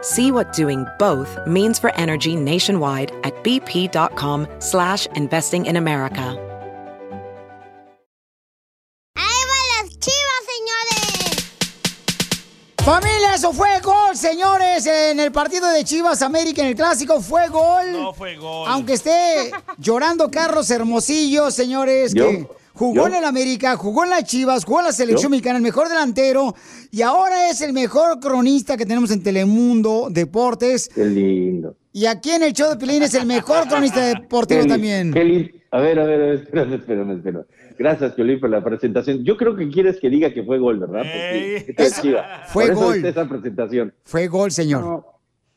See what doing both means for energy nationwide at bp.com slash investing in America. ¡Ahí van las chivas, señores! Familia, eso fue gol, señores, en el partido de Chivas América, en el clásico, fue gol. No fue gol. Aunque esté llorando Carlos Hermosillo, señores, Yo, que jugó yo. en el América, jugó en las Chivas, jugó en la selección Yo. mexicana, el mejor delantero, y ahora es el mejor cronista que tenemos en Telemundo Deportes. Qué lindo. Y aquí en el show de Pilín es el mejor cronista deportivo Qué también. qué lindo. A ver, a ver, a ver, espérame, espérame, espérame. Gracias, Piolín, por la presentación. Yo creo que quieres que diga que fue gol, ¿verdad? Porque fue Por eso gol. está esa presentación. Fue gol, señor. No,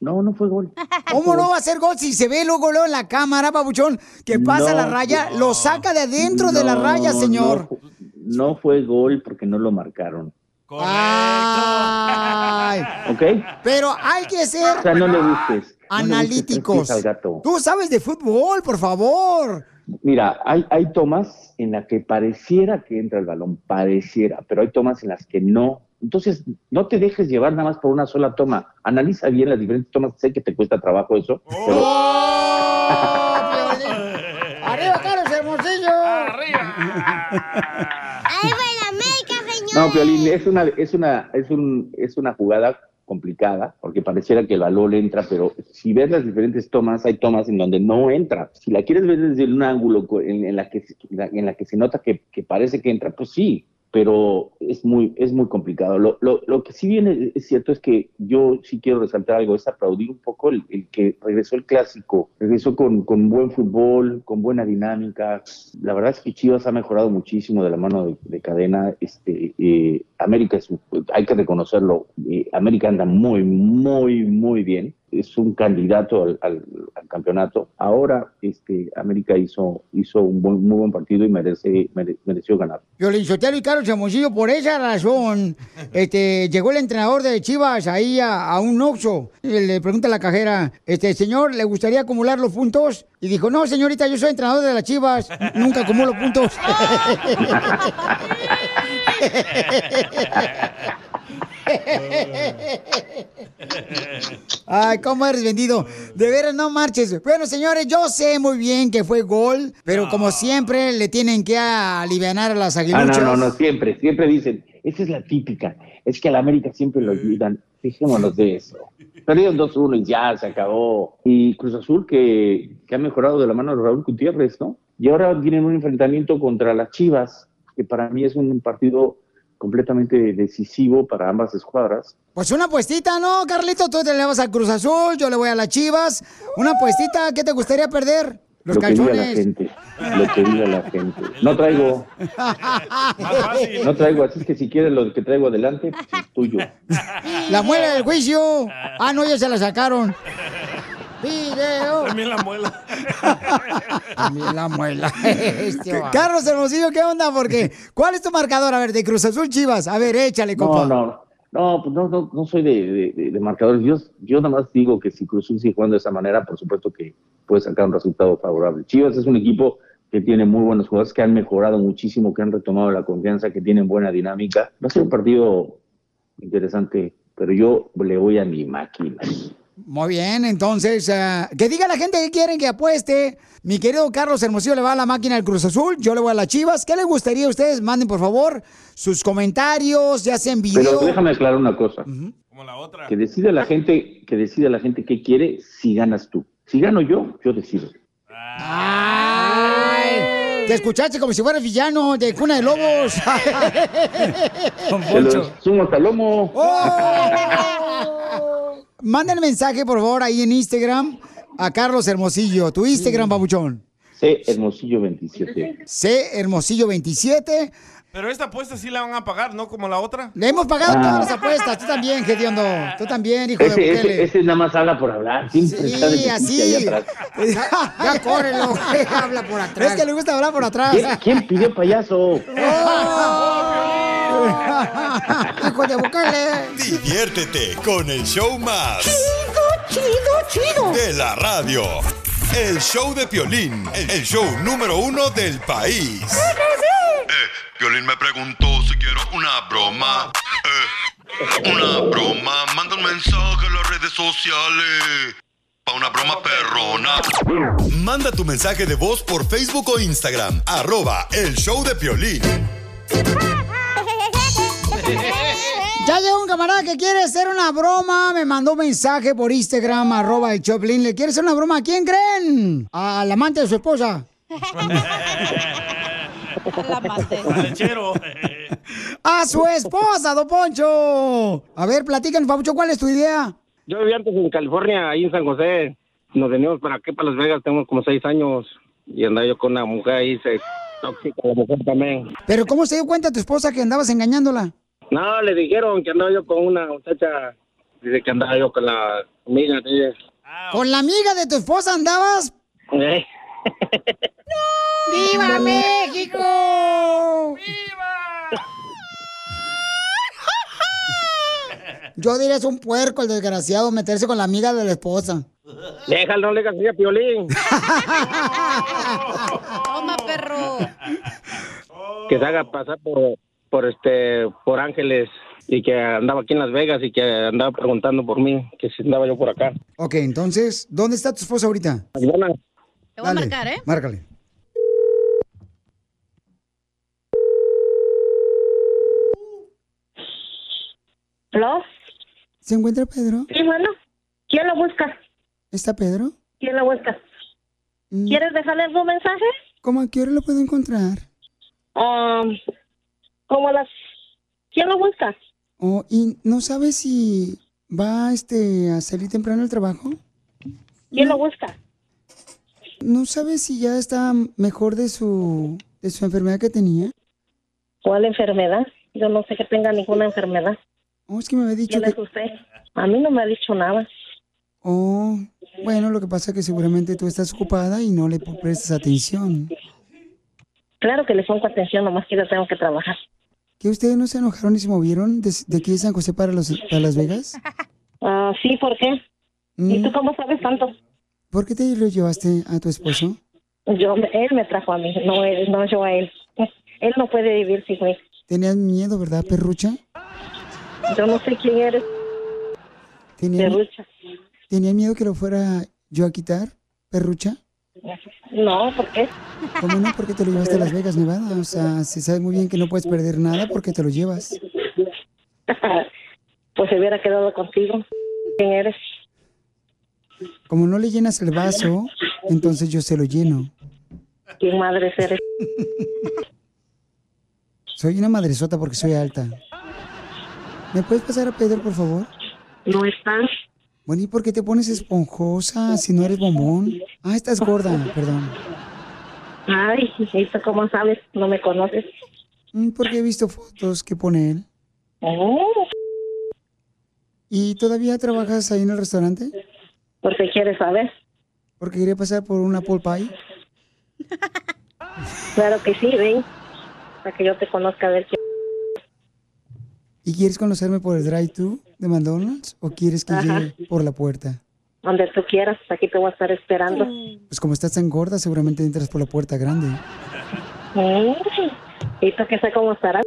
no fue gol. ¿Cómo no va a ser gol si se ve luego, luego en la cámara, babuchón, que pasa No, la raya, lo saca de adentro de la No, raya, señor? No, fu- no fue gol porque no lo marcaron. Ay, ¿Ok? pero hay que ser O sea, no le busques. No le busques tres analíticos. pies al gato. Tú sabes de fútbol, por favor. Mira, hay, hay tomas en las que pareciera que entra el balón, pareciera, pero hay tomas en las que no. Entonces, no te dejes llevar nada más por una sola toma. Analiza bien las diferentes tomas. Sé que te cuesta trabajo eso, pero ¡Arriba, Carlos Hermosillo! ¡Ahí va la América, señores! no, Piolín, es una, es una, es un, es una jugada complicada, porque pareciera que el balón entra, pero si ves las diferentes tomas, hay tomas en donde no entra. Si la quieres ver desde un ángulo co- en, en la, que, en la que se nota que, que parece que entra, pues sí, pero es muy, es muy complicado. Lo, lo, lo que sí viene es cierto es que yo sí quiero resaltar algo, es aplaudir un poco el, el que regresó el clásico, regresó con, con buen fútbol, con buena dinámica. La verdad es que Chivas ha mejorado muchísimo de la mano de, de cadena. Este, eh, América, es, hay que reconocerlo, eh, América anda muy, muy, muy bien. Es un candidato al, al- al campeonato. Ahora este, América hizo, hizo un buen- muy buen partido y merece, mere- mereció ganar. Violín Sotelo y Carlos Hermosillo, por esa razón, este, llegó el entrenador de Chivas ahí a, a un Oxxo. Y le pregunta a la cajera, este, señor, ¿le gustaría acumular los puntos? Y dijo, no, señorita, yo soy entrenador de las Chivas, nunca acumulo puntos. Ay, ¿cómo eres vendido? De veras, no marches. Bueno, señores, yo sé muy bien que fue gol, pero como siempre le tienen que aliviar a las Ah, aguiluchas. no, no, no, siempre, siempre dicen, esa es la típica, es que a la América siempre lo ayudan, fijémonos de eso. Perdieron 2-1 y ya se acabó. Y Cruz Azul que, que ha mejorado de la mano de Raúl Gutiérrez, ¿no? Y ahora tienen un enfrentamiento contra las Chivas, que para mí es un partido completamente decisivo para ambas escuadras. Pues una puestita, ¿no, Carlito? Tú te le vas al Cruz Azul, yo le voy a las Chivas. Una puestita, ¿qué te gustaría perder? Los lo que diga la gente, lo que diga la gente. No traigo, no traigo, así es que si quieres lo que traigo adelante, pues es tuyo. La muela del juicio. Ah, no, ya se la sacaron. Video. También la muela. También la muela. Este. Carlos Hermosillo, ¿qué onda? Porque, ¿cuál es tu marcador? A ver, de Cruz Azul Chivas. A ver, échale, compa. No, no, no, pues no, no, no soy de- de marcadores. Yo, yo nada más digo que si Cruz Azul sigue jugando de esa manera, por supuesto que puede sacar un resultado favorable. Chivas es un equipo que tiene muy buenos jugadores, que han mejorado muchísimo, que han retomado la confianza, que tienen buena dinámica. Va a ser un partido interesante, pero yo le voy a mi máquina. Muy bien, entonces, ah, que diga la gente que quieren que apueste. Mi querido Carlos Hermosillo le va a la máquina del Cruz Azul, yo le voy a las Chivas. ¿Qué les gustaría a ustedes? Manden, por favor, sus comentarios, ya sea en video. Pero déjame aclarar una cosa. Como la otra. Que decida la gente, que decida la gente qué quiere si ganas tú. Si gano yo, yo decido. Ay, Te escuchaste como si fueras villano de Cuna de Lobos. Se los sumo hasta lomo. Manda el mensaje, por favor, ahí en Instagram a Carlos Hermosillo. Tu Instagram, babuchón. C. Hermosillo 27. C. Hermosillo 27. Pero esta apuesta sí la van a pagar, ¿no? Como la otra. Le hemos pagado Ah. todas las apuestas. Tú también, Gediondo. Tú también, hijo de Ese, ese, Bukele. ese nada más habla por hablar. Siempre está de Sí, así. atrás. Ya, ya córrelo. Habla por atrás. Es que le gusta hablar por atrás. ¿Quién, quién pidió payaso? Hijo de Bukele. Diviértete con el show más. Chido, chido. De la radio. El show de Piolín. El show número uno del país. Eh, Piolín me preguntó si quiero una broma. Eh, una broma. Manda un mensaje a las redes sociales. Pa' una broma perrona. Manda tu mensaje de voz por Facebook o Instagram. Arroba el show de Piolín. Ya llegó un camarada que quiere hacer una broma. Me mandó un mensaje por Instagram, arroba el Choplin. ¿Le quiere hacer una broma a quién creen? Al amante de su esposa. Al lechero. A su esposa, don Poncho. A ver, platican, Pabucho, ¿cuál es tu idea? Yo vivía antes en California, ahí en San José. Nos venimos para aquí, para Las Vegas, tengo como seis años. Y andaba yo con una mujer ahí, se tóxica la mujer también. Pero ¿cómo se dio cuenta tu esposa que andabas engañándola? No, le dijeron que andaba yo con una muchacha, dice que andaba yo con la amiga de ella. ¿Con la amiga de tu esposa andabas? Eh, ¡Viva México! Yo diría es un puerco el desgraciado meterse con la amiga de la esposa. Déjalo, no le digas así a Piolín. Toma, perro. Que se haga pasar por, por este, por Ángeles. Y que andaba aquí en Las Vegas y que andaba preguntando por mí, que si andaba yo por acá. Ok, entonces, ¿dónde está tu esposa ahorita? Ayúdame. Te voy a marcar, ¿eh? Márcale. ¿Aló? ¿Se encuentra Pedro? Sí, bueno. ¿Quién lo busca? ¿Está Pedro? ¿Quién lo busca? Mm, ¿Quieres dejarle algún mensaje? ¿Cómo a qué hora lo puedo encontrar? Um, como las... ¿Quién lo busca? Oh, ¿Y no sabes si va este, a salir temprano al trabajo? ¿Quién lo busca? ¿No sabes si ya está mejor de su, de su enfermedad que tenía? ¿Cuál enfermedad? Yo no sé que tenga ninguna enfermedad. Oh, es que me había dicho ¿Quién que... es usted? A mí no me ha dicho nada. Oh, bueno, lo que pasa es que seguramente tú estás ocupada y no le prestas atención. Claro que le pongo atención, nomás que yo tengo que trabajar. ¿Que ustedes no se enojaron y se movieron de, de aquí de San José para, los, para Las Vegas? Ah, sí, ¿por qué? ¿Y Mm, tú cómo sabes tanto? ¿Por qué te lo llevaste a tu esposo? Yo, él me trajo a mí, no, él, no yo a él. Él no puede vivir sin mí. Tenías miedo, ¿verdad, perrucha? Yo no sé quién eres, ¿Tenía, Perrucha. ¿Tenía miedo que lo fuera yo a quitar, perrucha? No, ¿por qué? ¿Cómo no? Porque te lo llevaste a Las Vegas, Nevada. O sea, se sabe muy bien que no puedes perder nada porque te lo llevas. pues se hubiera quedado contigo. ¿Quién eres? Como no le llenas el vaso, entonces yo se lo lleno. ¿Quién madre eres? Soy una madresota porque soy alta. ¿Me puedes pasar a Pedro, por favor? No estás. Bueno, ¿y por qué te pones esponjosa si no eres bombón? Ah, estás gorda, perdón. Ay, ¿y tú cómo sabes? No me conoces. Mm, Porque he visto fotos que pone él. Oh, ¿Y todavía trabajas ahí en el restaurante? ¿Por qué quieres saber? Porque quería pasar por una apple pie. Claro que sí, ven. Para que yo te conozca a ver quién. ¿Y quieres conocerme por el drive-thru de McDonald's o quieres que Ajá. llegue por la puerta? Donde tú quieras, aquí te voy a estar esperando. Pues como estás tan gorda, seguramente entras por la puerta grande. Mm, ¿Y tú qué sé cómo estarás?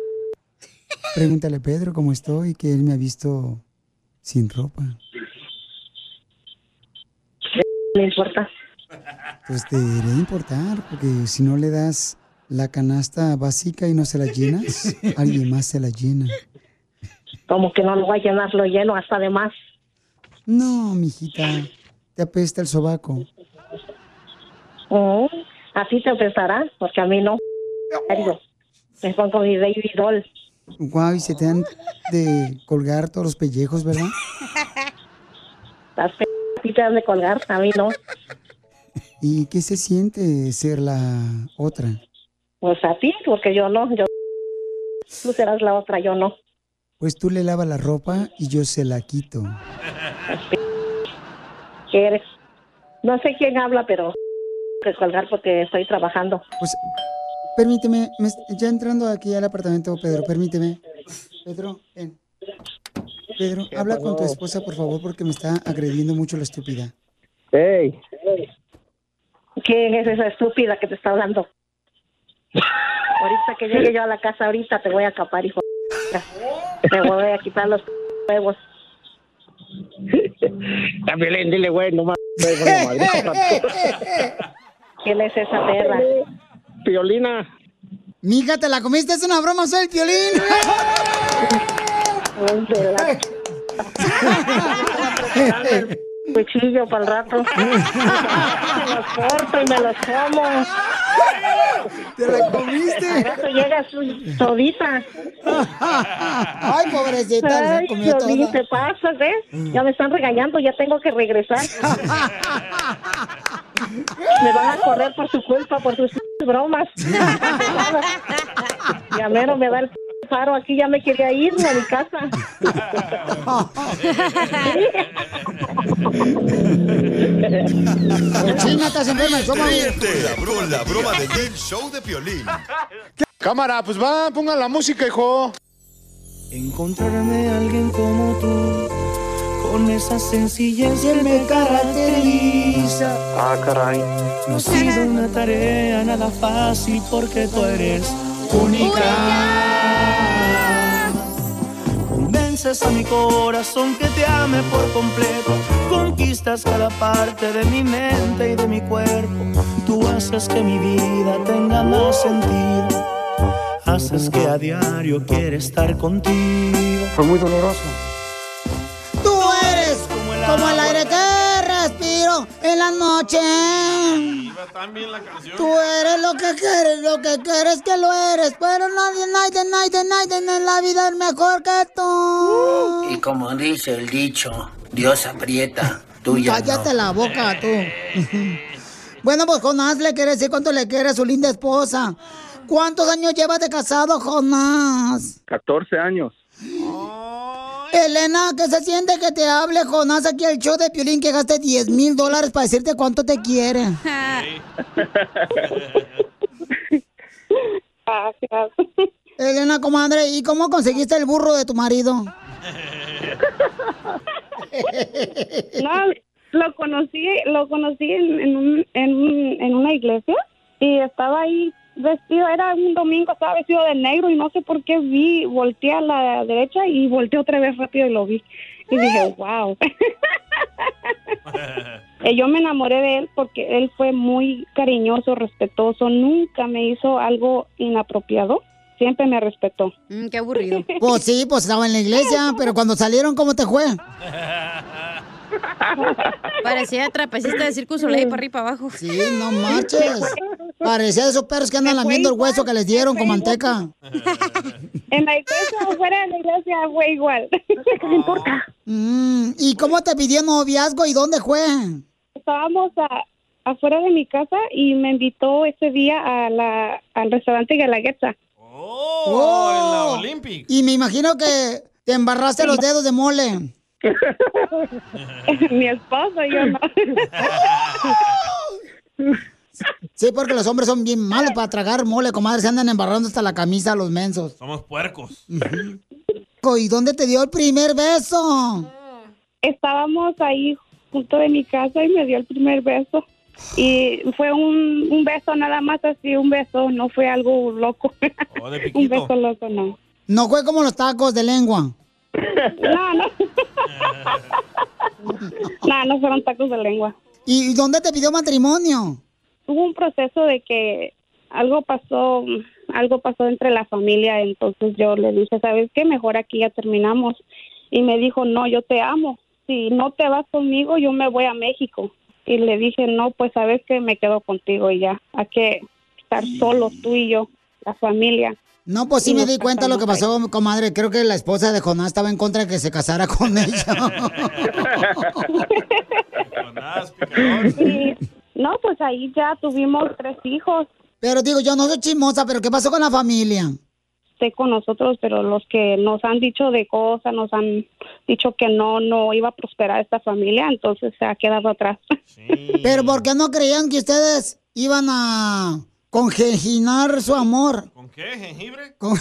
Pregúntale a Pedro cómo estoy, que él me ha visto sin ropa. No importa. Pues te debería importar, porque si no le das la canasta básica y no se la llenas, alguien más se la llena. Como que no lo voy a llenar, lo lleno hasta de más. No, mijita, te apesta el sobaco. Mm, A ti te pesará, porque a mí no. Me pongo mi baby doll. Guau, y se te han de colgar todos los pellejos, ¿verdad? Las p a ti te han de colgar, a mí no. ¿Y qué se siente ser la otra? Pues a ti, porque yo no. Yo... Tú serás la otra, yo no. Pues tú le lavas la ropa y yo se la quito. ¿Qué eres? No sé quién habla, pero que colgar porque estoy trabajando. Pues permíteme, me ya entrando aquí al apartamento, Pedro, permíteme. Pedro, ven. Pedro, ¿Qué habla con tu esposa, por favor, porque me está agrediendo mucho la estúpida. Hey, ¿Quién es esa estúpida que te está hablando? Ahorita que llegue yo a la casa, ahorita te voy a capar, hijo. Te voy a quitar los huevos. también dile, güey, no madre. ¿Quién es esa perra? Piolina. Mija, ¿te la comiste? Es una broma, soy el violín. Cuchillo para el rato. me los corto y me los como. ¿Te la comiste? Al rato llega su todita. Ay, pobrecita, Ay, comió te pasas, ¿ves? Ya me están regañando, ya tengo que regresar. me van a correr por su culpa, por sus bromas. ya mero me da el paro aquí, ya me quería ir a mi casa. China, estás enferma, toma. Ríete la, bro- la broma del show de Piolín. Cámara, pues va, pongan la música, hijo. Encontrarme a alguien como tú, con esa sencillez que me caracteriza. Ah, caray. No ha sido una tarea nada fácil porque tú eres única. Convences a mi corazón que te ame por completo. Conquistas cada parte de mi mente y de mi cuerpo. Tú haces que mi vida tenga más sentido. Haces que a diario quiera estar contigo. Fue muy doloroso. Tú eres como el en la noche. Iba tan bien la canción. Tú eres lo que quieres, lo que quieres que lo eres. Pero nadie, nadie, nadie, nadie en la vida es mejor que tú. Y como dice el dicho, Dios aprieta, tú ya Cállate no. la boca, tú. bueno, pues Jonás le quiere decir cuánto le quiere a su linda esposa. ¿Cuántos años llevas de casado, Jonás? 14 años. Elena, ¿qué se siente que te hable Jonás aquí al show de Piolín que gaste 10 mil dólares para decirte cuánto te quiere? Gracias. Elena, comadre, ¿y cómo conseguiste el burro de tu marido? No, lo conocí, lo conocí en, en, un, en, en una iglesia y estaba ahí vestido, era un domingo, estaba vestido de negro y no sé por qué vi, volteé a la derecha y volteé otra vez rápido y lo vi. Y dije, wow. Y yo me enamoré de él porque él fue muy cariñoso, respetuoso, nunca me hizo algo inapropiado, siempre me respetó. Mm, qué aburrido. Pues sí, pues estaba en la iglesia, pero cuando salieron, ¿cómo te fue? Parecía trapecista de Circo Soleil para arriba y para abajo. Sí, no marches. Parecía de esos perros que andan lamiendo el hueso que les dieron con manteca. En la iglesia o fuera de la iglesia fue igual. ¿Qué importa? Mm, ¿Y cómo te pidió noviazgo y dónde fue? Estábamos a- afuera de mi casa y me invitó ese día a la, al restaurante Galaguetza. Oh, Y me imagino que te embarraste los dedos de mole. Mi esposo, yo no. Sí, porque los hombres son bien malos para tragar mole, comadre. Se andan embarrando hasta la camisa los mensos. Somos puercos. ¿Y dónde te dio el primer beso? Estábamos ahí junto de mi casa y me dio el primer beso. Y fue un, un beso nada más así, un beso, no fue algo loco. un beso loco, no. No fue como los tacos de lengua. No, no. no, no fueron tacos de lengua. ¿Y dónde te pidió matrimonio? Hubo un proceso de que algo pasó, algo pasó entre la familia, entonces yo le dije, ¿sabes qué? Mejor aquí ya terminamos. Y me dijo, no, yo te amo. Si no te vas conmigo, yo me voy a México. y le dije, no, pues sabes que me quedo contigo y ya, hay que estar solos tú y yo, la familia. No, pues sí Y me di cuenta lo que pasó, comadre. Creo que la esposa de Jonás estaba en contra de que se casara con ella. Y, no, pues ahí ya tuvimos tres hijos. Pero digo, yo no soy chismosa, pero ¿qué pasó con la familia? Esté con nosotros, pero los que nos han dicho de cosas, nos han dicho que no, no iba a prosperar esta familia, entonces se ha quedado atrás. Pero ¿por qué no creían que ustedes iban a congeginar su amor? ¿Con qué? ¿Jengibre? Con-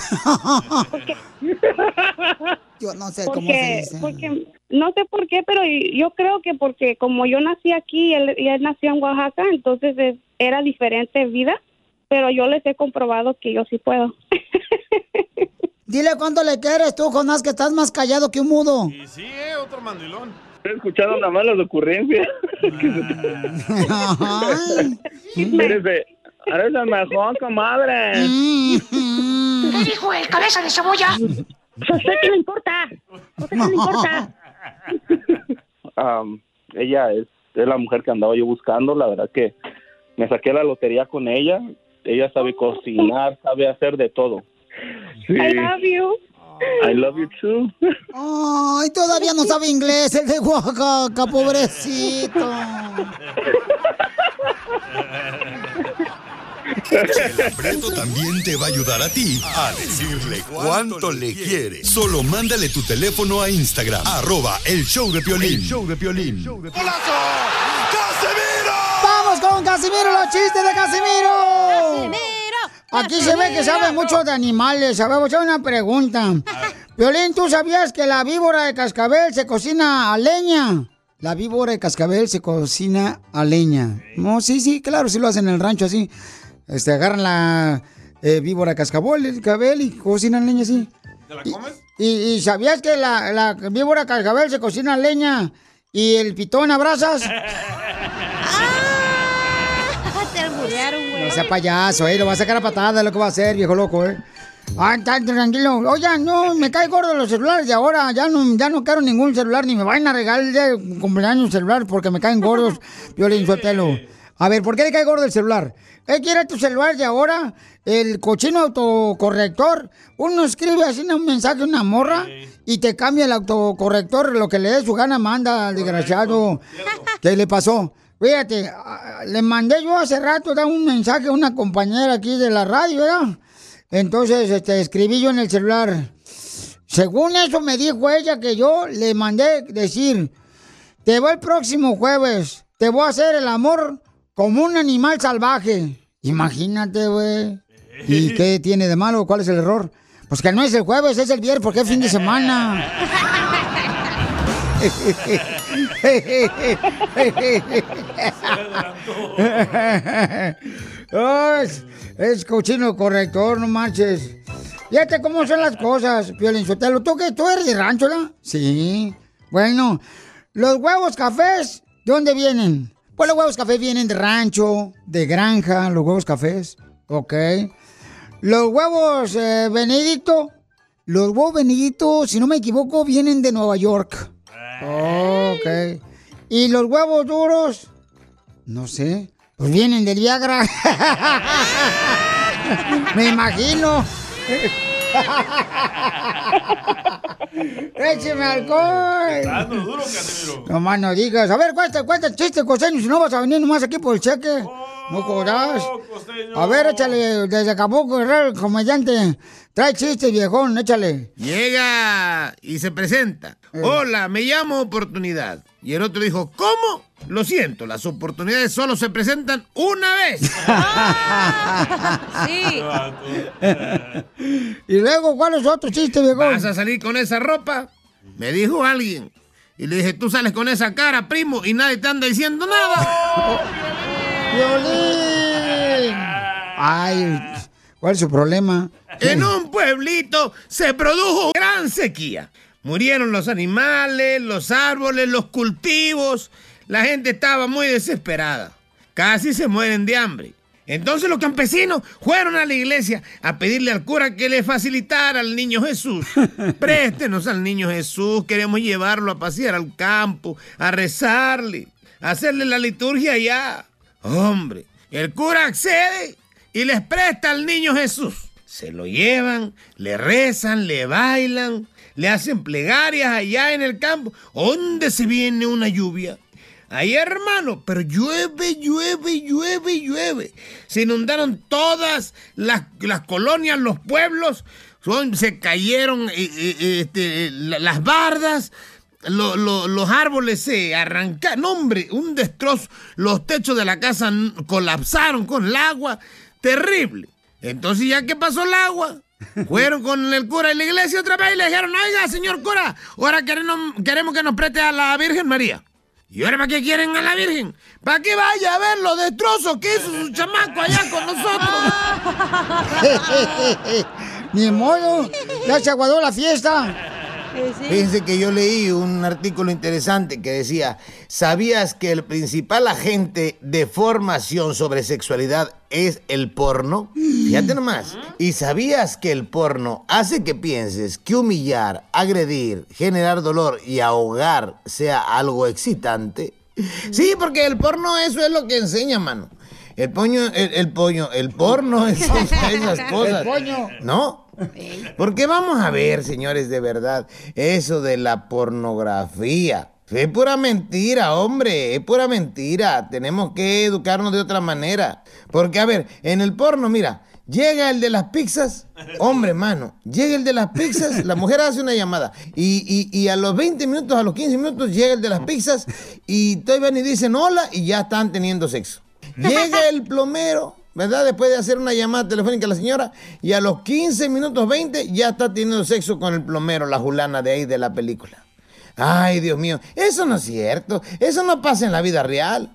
Yo no sé cómo se dice. porque no sé por qué, pero yo creo que porque como yo nací aquí y él, y él nació en Oaxaca, entonces es- era diferente vida, pero yo les he comprobado que yo sí puedo. Dile cuánto le quieres tú, Jonás, que estás más callado que un mudo. Y sí, eh, otro mandilón. He escuchado nada más las ocurrencias. Ay. Eres de- eres la mejor, comadre. ¿Qué dijo el cabeza de cebolla? Pues a usted qué le importa. ¿A usted qué le importa? Am, ella es, es la mujer que andaba yo buscando. La verdad que me saqué la lotería con ella. Ella sabe cocinar, sabe hacer de todo. Sí. I love you. I love you too. Ay, todavía no sabe inglés el de Oaxaca, pobrecito. El aprieto también te va a ayudar a ti a decirle cuánto le quiere. Solo mándale tu teléfono a Instagram, arroba el show de Piolín. El show de Piolín. ¡Vamos con Casimiro, los chistes de Casimiro! Aquí se ve que sabe mucho de animales. Sabemos, hacer una pregunta. Violín, ¿tú sabías que la víbora de cascabel se cocina a leña? La víbora de cascabel se cocina a leña. No, sí, sí, claro, sí lo hacen en el rancho así. Este, agarran la eh, víbora cascabel, el cabel y cocinan leña así. ¿Te la comes? ¿Y, y sabías que la, la víbora cascabel se cocina leña y el pitón a brasas? Te alburearon, güey. No sea payaso, eh, lo va a sacar a patada, lo que va a hacer, viejo loco, eh. Ah, está tranquilo. Oigan, no, me cae gordo los celulares de ahora. Ya no, ya no quiero ningún celular, ni me vayan a regalar de cumpleaños celular porque me caen gordos, Violín Sotelo. A ver, ¿por qué le cae gordo el celular? ¿Eh, quiere tu celular de ahora? El cochino autocorrector. Uno escribe así un mensaje, una morra, y te cambia el autocorrector, lo que le dé su gana manda al desgraciado. ¿Qué le pasó? Fíjate, le mandé yo hace rato da un mensaje a una compañera aquí de la radio, ¿verdad? Entonces, este, escribí yo en el celular. Según eso me dijo ella que yo le mandé decir, te voy el próximo jueves, te voy a hacer el amor como un animal salvaje. Imagínate, güey. ¿Y qué tiene de malo? ¿Cuál es el error? Pues que no es el jueves, es el viernes, porque es fin de semana. Ay, es cochino corrector, no marches. Fíjate cómo son las cosas, Piolín Sotelo. ¿Tú qué? ¿Tú eres de rancho, la? Sí. Bueno, los huevos cafés, ¿de dónde vienen? Pues los huevos cafés vienen de rancho, de granja, los huevos cafés. Ok. Los huevos eh, Benedicto, los huevos Benedicto, si no me equivoco, vienen de Nueva York. Ok. ¿Y los huevos duros? No sé. Pues vienen del Viagra. Me imagino. ¡Écheme alcohol! Dando duro, Casimiro. No más no digas. A ver, cuenta, cuenta el chiste, costeño, si no vas a venir nomás aquí por el cheque. No jodas. A ver, échale, desde Acapulco, Guerrero, el comediante. Trae chistes, viejón, échale. Llega y se presenta. Hola, me llamo Oportunidad. Y el otro dijo, ¿cómo? Lo siento, las oportunidades solo se presentan una vez. Sí. y luego, ¿cuál es otro chiste, viejón? ¿Vas a salir con esa ropa? Me dijo alguien. Y le dije, tú sales con esa cara, primo, y nadie te anda diciendo nada. ¡Violín! Ay, ¿cuál es su problema? En un pueblito se produjo gran sequía. Murieron los animales, los árboles, los cultivos. La gente estaba muy desesperada. Casi se mueren de hambre. Entonces los campesinos fueron a la iglesia a pedirle al cura que le facilitara al niño Jesús. Préstenos al niño Jesús, queremos llevarlo a pasear al campo, a rezarle. a hacerle la liturgia allá. Hombre, el cura accede y les presta al niño Jesús. Se lo llevan, le rezan, le bailan, le hacen plegarias allá en el campo. ¿Dónde se viene una lluvia? Ahí, hermano, pero llueve, llueve, llueve, llueve. Se inundaron todas las, las colonias, los pueblos. Son- se cayeron eh, eh, este, la- las bardas. lo- lo- los árboles se arrancaron. No, hombre, un destrozo. Los techos de la casa colapsaron con el agua. Terrible. Entonces, ya que pasó el agua, fueron con el cura de la iglesia otra vez y le dijeron, oiga, señor cura, ahora queremos, queremos que nos preste a la Virgen María. ¿Y ahora para qué quieren a la Virgen? ¿Para que vaya a ver los destrozos que hizo su chamaco allá con nosotros? Ni modo, ya se aguadó la fiesta. Fíjense que yo leí un artículo interesante que decía, ¿sabías que el principal agente de formación sobre sexualidad es el porno? Fíjate nomás. ¿Y sabías que el porno hace que pienses que humillar, agredir, generar dolor y ahogar sea algo excitante? Sí, porque el porno eso es lo que enseña, mano. El poño, el, el pollo, el porno enseña esas cosas. El poño. ¿No? Porque vamos a ver, señores, de verdad, eso de la pornografía. Es pura mentira, hombre, es pura mentira. Tenemos que educarnos de otra manera. Porque, a ver, en el porno, mira, llega el de las pizzas, hombre, mano, llega el de las pizzas, la mujer hace una llamada y, y- y a los 20 minutos, a los 15 minutos, llega el de las pizzas y todavía ni dicen hola y ya están teniendo sexo. Llega el plomero, ¿verdad? Después de hacer una llamada telefónica a la señora y a los 15 minutos 20 ya está teniendo sexo con el plomero, la julana de ahí de la película. Ay, Dios mío, eso no es cierto, eso no pasa en la vida real.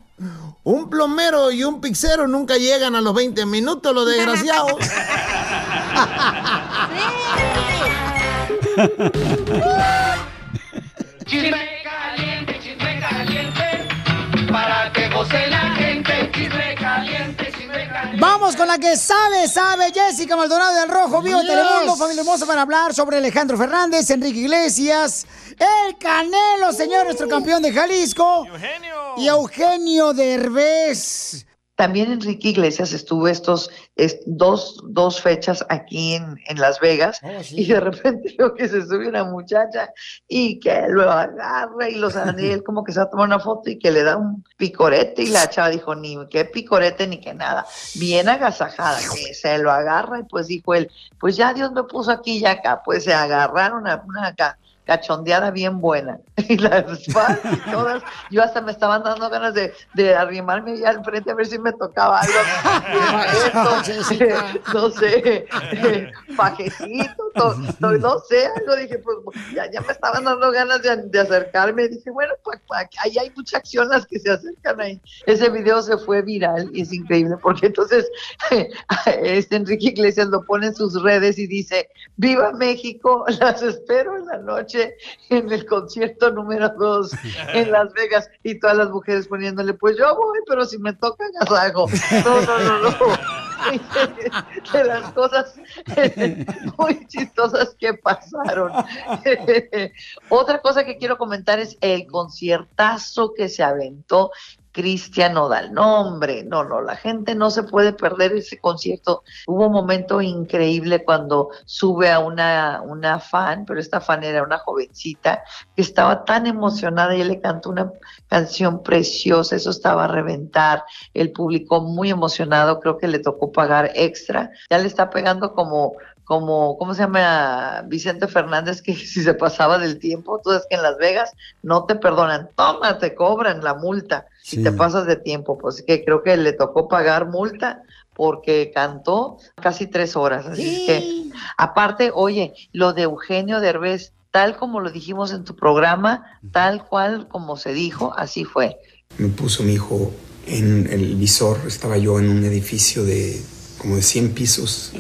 Un plomero y un pixero nunca llegan a los 20 minutos, los desgraciados. Chisme caliente, chisme caliente, para que goce la Vamos con la que sabe, sabe Jessica Maldonado del Rojo Vivo Yes. Telemundo, familia hermosa, para hablar sobre Alejandro Fernández, Enrique Iglesias, el Canelo, señor, nuestro campeón de Jalisco. Y Eugenio Derbez. También Enrique Iglesias estuvo estos es- dos, dos fechas aquí en, en Las Vegas y de repente veo que se sube una muchacha y que lo agarra y los y él como que se va a tomar una foto y que le da un picorete y la chava dijo ni qué picorete ni que nada, bien agasajada, que se lo agarra y pues dijo él, pues ya Dios me puso aquí y acá, pues se agarraron a una ca- cachondeada bien buena. Y las fans y todas, yo hasta me estaban dando ganas de, de arrimarme ya al frente a ver si me tocaba algo, Esto, eh, no sé, eh, pajecito, to- to- no sé, algo, dije, pues ya, ya me estaban dando ganas de, de acercarme, dije, bueno, pa- ahí hay mucha acción las que se acercan ahí, ese video se fue viral y es increíble, porque entonces este Enrique Iglesias lo pone en sus redes y dice, viva México, las espero en la noche en el concierto número 2 en Las Vegas y todas las mujeres poniéndole, pues yo voy, pero si me toca agasajo. No, no, no, no. De las cosas muy chistosas que pasaron. Otra cosa que quiero comentar es el conciertazo que se aventó Cristian Nodal. No, hombre, no, no, la gente no se puede perder ese concierto. Hubo un momento increíble cuando sube a una, una fan, pero esta fan era una jovencita que estaba tan emocionada y le cantó una canción preciosa, eso estaba a reventar, el público muy emocionado, creo que le tocó pagar extra, ya le está pegando como como, ¿cómo se llama? Vicente Fernández, que si se pasaba del tiempo, tú sabes que en Las Vegas no te perdonan, toma, te cobran la multa si te pasas de tiempo, pues que creo que le tocó pagar multa porque cantó casi tres horas, así es que, aparte, oye, lo de Eugenio Derbez, tal como lo dijimos en tu programa, tal cual como se dijo, así fue. Me puso mi hijo en el visor, estaba yo en un edificio de como de 100 pisos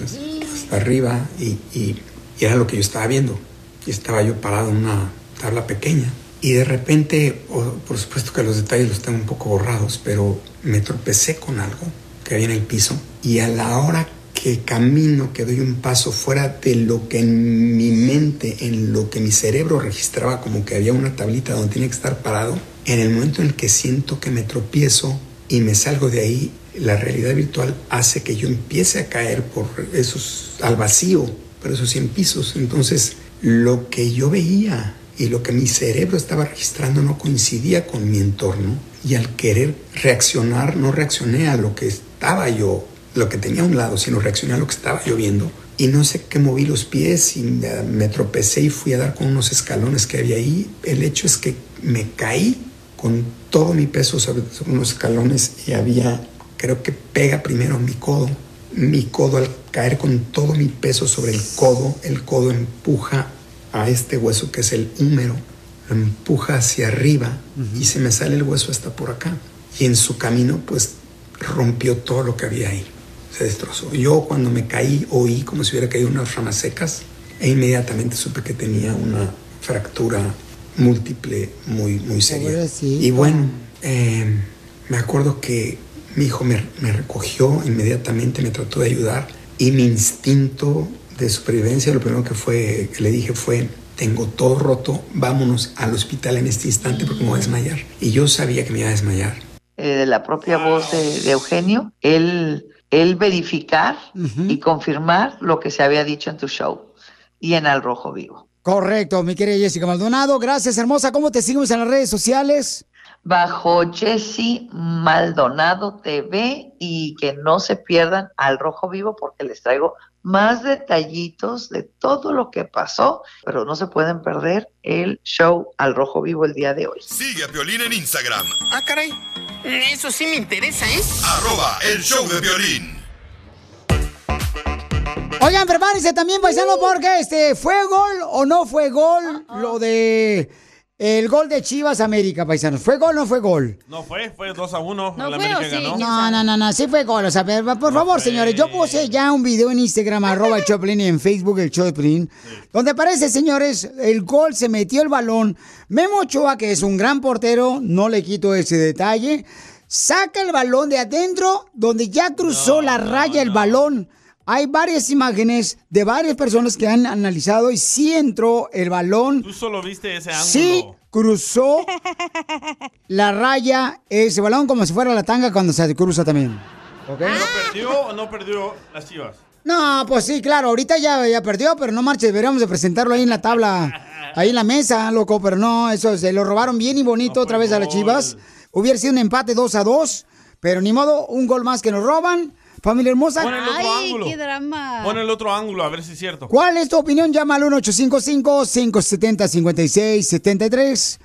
hasta arriba y, era lo que yo estaba viendo. Y estaba yo parado en una tabla pequeña. Y de repente, o- por supuesto que los detalles los tengo un poco borrados, pero me tropecé con algo que había en el piso y a la hora que camino, que doy un paso fuera de lo que en mi mente, en lo que mi cerebro registraba como que había una tablita donde tenía que estar parado, En el momento en el que siento que me tropiezo y me salgo de ahí, la realidad virtual hace que yo empiece a caer por esos, al vacío, por esos 100 pisos. Entonces, lo que yo veía y lo que mi cerebro estaba registrando no coincidía con mi entorno. Y al querer reaccionar, no reaccioné a lo que estaba yo, lo que tenía a un lado, sino reaccioné a lo que estaba yo viendo. Y no sé qué moví los pies y me, tropecé y fui a dar con unos escalones que había ahí. El hecho es que me caí con todo mi peso sobre unos escalones y había, creo que pega primero mi codo. Mi codo al caer con todo mi peso sobre el codo, el codo empuja a este hueso que es el húmero, lo empuja hacia arriba y se me sale el hueso hasta por acá. Y en su camino pues rompió todo lo que había ahí, se destrozó. Yo cuando me caí oí como si hubiera caído unas ramas secas e inmediatamente supe que tenía una fractura múltiple muy, muy seria. Y bueno, eh, me acuerdo que mi hijo me, me recogió inmediatamente, me trató de ayudar y mi instinto de supervivencia, lo primero que, fue, que le dije fue, tengo todo roto, vámonos al hospital en este instante porque me voy a desmayar. Y yo sabía que me iba a desmayar. eh, de la propia voz de, de Eugenio, él, él verificar y confirmar lo que se había dicho en tu show y en Al Rojo Vivo. Correcto, mi querida Jessica Maldonado. Gracias, hermosa. ¿Cómo te seguimos en las redes sociales? Bajo Jesse Maldonado TV y que no se pierdan Al Rojo Vivo porque les traigo más detallitos de todo lo que pasó, pero no se pueden perder el show Al Rojo Vivo el día de hoy. Sigue a Piolín en Instagram, Ah, caray. Eso sí me interesa, ¿eh? arroba el show de violín. Oigan, prepárense también, paisano, porque este, ¿fue gol o no fue gol lo de el gol de Chivas América, paisanos? ¿Fue gol o no fue gol? No fue, fue 2 a 1. ¿No el fue América o sí? ganó. No, no, no, no, sí fue gol. O sea, pero, por favor, señores, yo puse ya un video en Instagram, arroba el Choplin, y en Facebook el Choplin, donde aparece, señores, el gol, se metió el balón. Memo Ochoa, que es un gran portero, no le quito ese detalle, saca el balón de adentro, donde ya cruzó la raya el balón. Hay varias imágenes de varias personas que han analizado y sí entró el balón. Tú solo viste ese ángulo. Sí, cruzó la raya, ese balón como si fuera la tanga cuando se cruza también. ¿No perdió o no perdió las chivas? No, pues sí, claro, ahorita ya, ya perdió, pero no marches, deberíamos de presentarlo ahí en la tabla, ahí en la mesa, loco, pero no, eso se lo robaron bien y bonito otra vez a las chivas. Hubiera sido un empate 2 a 2, pero ni modo, un gol más que nos roban. Familia hermosa. Pon el otro ángulo. drama. Pon el otro ángulo, a ver si es cierto. ¿Cuál es tu opinión? Llama al 1-855-570-5673.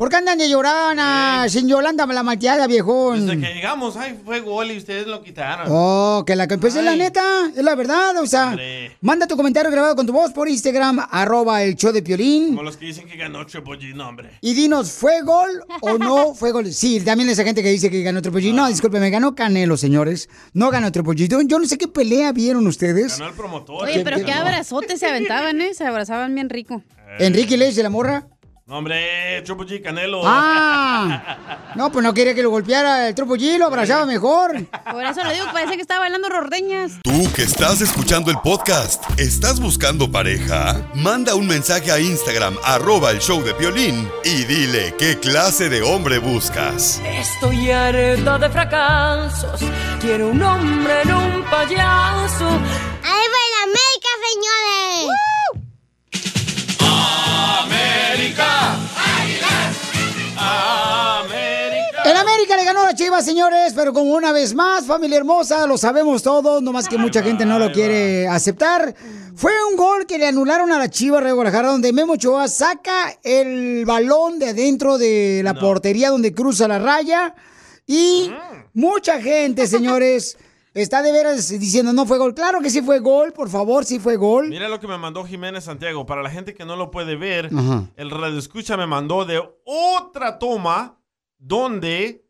¿Por qué andan de llorona? Sin Yolanda la malteada, viejón. Desde que llegamos, ay, fue gol y ustedes lo quitaron. Oh, que la que pues es la neta, es la verdad, o sea, manda tu comentario grabado con tu voz por Instagram, arroba el show de Piolín. Como los que dicen que ganó Triple hombre. Y dinos, ¿fue gol o no fue gol? Sí, también esa gente que dice que ganó Triple G. No, discúlpeme, ganó Canelo, señores. No ganó Triple G. Yo- Yo no sé qué pelea vieron ustedes. Ganó el promotor. Oye, pero qué abrazotes se aventaban, ¿eh? Se abrazaban bien rico. Enrique Iglesias de la morra. No, hombre, Triple G, Canelo. Ah, no, pues no quería que lo golpeara el Triple G, lo abrazaba mejor. Por eso lo digo, parece que estaba bailando rordeñas. Tú que estás escuchando el podcast, ¿estás buscando pareja? Manda un mensaje a Instagram, arroba el show de Piolín, y dile qué clase de hombre buscas. Estoy harta de fracasos. Quiero un hombre en un payaso. ¡Ahí va el América, señores! ¡América! ¡América! El América le ganó a la Chivas, señores, pero como una vez más, familia hermosa, lo sabemos todos, nomás que mucha gente no lo quiere aceptar. Fue un gol que le anularon a la Chivas de Guadalajara, donde Memo Ochoa saca el balón de adentro de la portería donde cruza la raya. Y mucha gente, señores, está de veras diciendo no fue gol. Claro que sí fue gol, por favor, sí fue gol. Mira lo que me mandó Jiménez Santiago. Para la gente que no lo puede ver, Ajá. el radio escucha me mandó de otra toma donde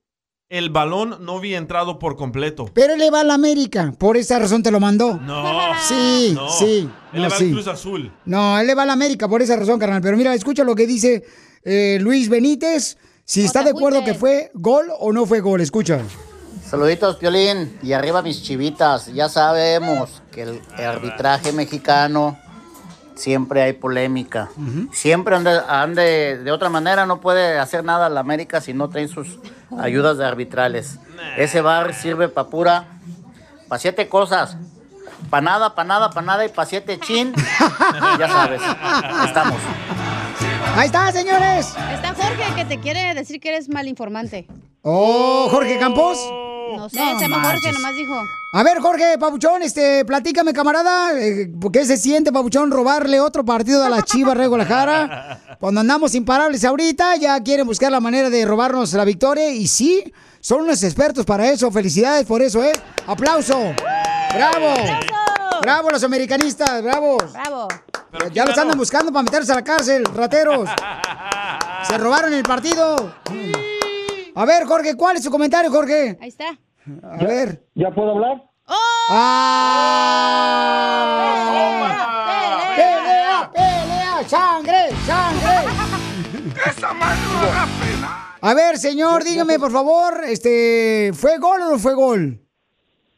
el balón no había entrado por completo. Pero él le va a la América, por esa razón te lo mandó. No. Sí, no. sí. Él no, le va sí. al Cruz Azul. No, él le va a la América por esa razón, carnal. Pero mira, escucha lo que dice eh, Luis Benítez. Si está de acuerdo que fue gol o no fue gol, escucha. Saluditos, Piolín. Y arriba mis chivitas. Ya sabemos que el arbitraje mexicano siempre hay polémica. Siempre ande, ande- de otra manera no puede hacer nada la América si no trae sus ayudas de arbitrales. Ese bar sirve para pura, para siete cosas. Para nada, para nada, para nada y para siete chin. ya sabes, estamos. Ahí está, señores. Está Jorge que te quiere decir que eres mal informante. Oh, Jorge Campos. No sé, No se llama Jorge, nomás dijo. A ver, Jorge Pabuchón, este, platícame, camarada, eh, ¿qué se siente, Pabuchón, robarle otro partido a la Chivas Rey Guadalajara? Cuando andamos imparables ahorita, ya quieren buscar la manera de robarnos la victoria y sí, son unos expertos para eso. Felicidades por eso, ¿eh? ¡Aplauso! ¡Bravo! ¡Bravo los americanistas! ¡Bravo! ¡Bravo! Ya los andan buscando para meterse a la cárcel, rateros. Se robaron el partido. A ver, Jorge, ¿cuál es su comentario, Jorge? Ahí está. A ver. ¿Ya puedo hablar? ¡Ah! ¡Pelea, pelea! ¡Sangre, sangre! ¡Esa mano A ver, señor, dígame, por favor, este, ¿fue gol o no fue gol?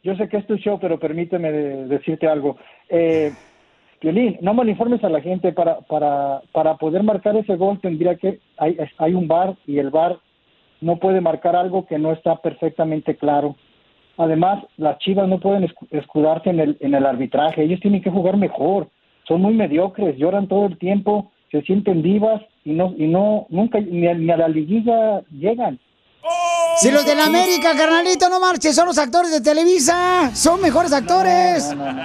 Yo sé que es tu show, pero permíteme de- decirte algo. Eh, Piolín, no malinformes a la gente. Para, para, para poder marcar ese gol tendría que... Hay, hay un bar y el bar no puede marcar algo que no está perfectamente claro. Además, las chivas no pueden escu- escudarse en el, en el arbitraje. Ellos tienen que jugar mejor. Son muy mediocres, lloran todo el tiempo, se sienten vivas y no, y no nunca ni a, ni a la liguilla llegan. Si los de la América, carnalito, no marches, son los actores de Televisa, son mejores actores. No, no, no.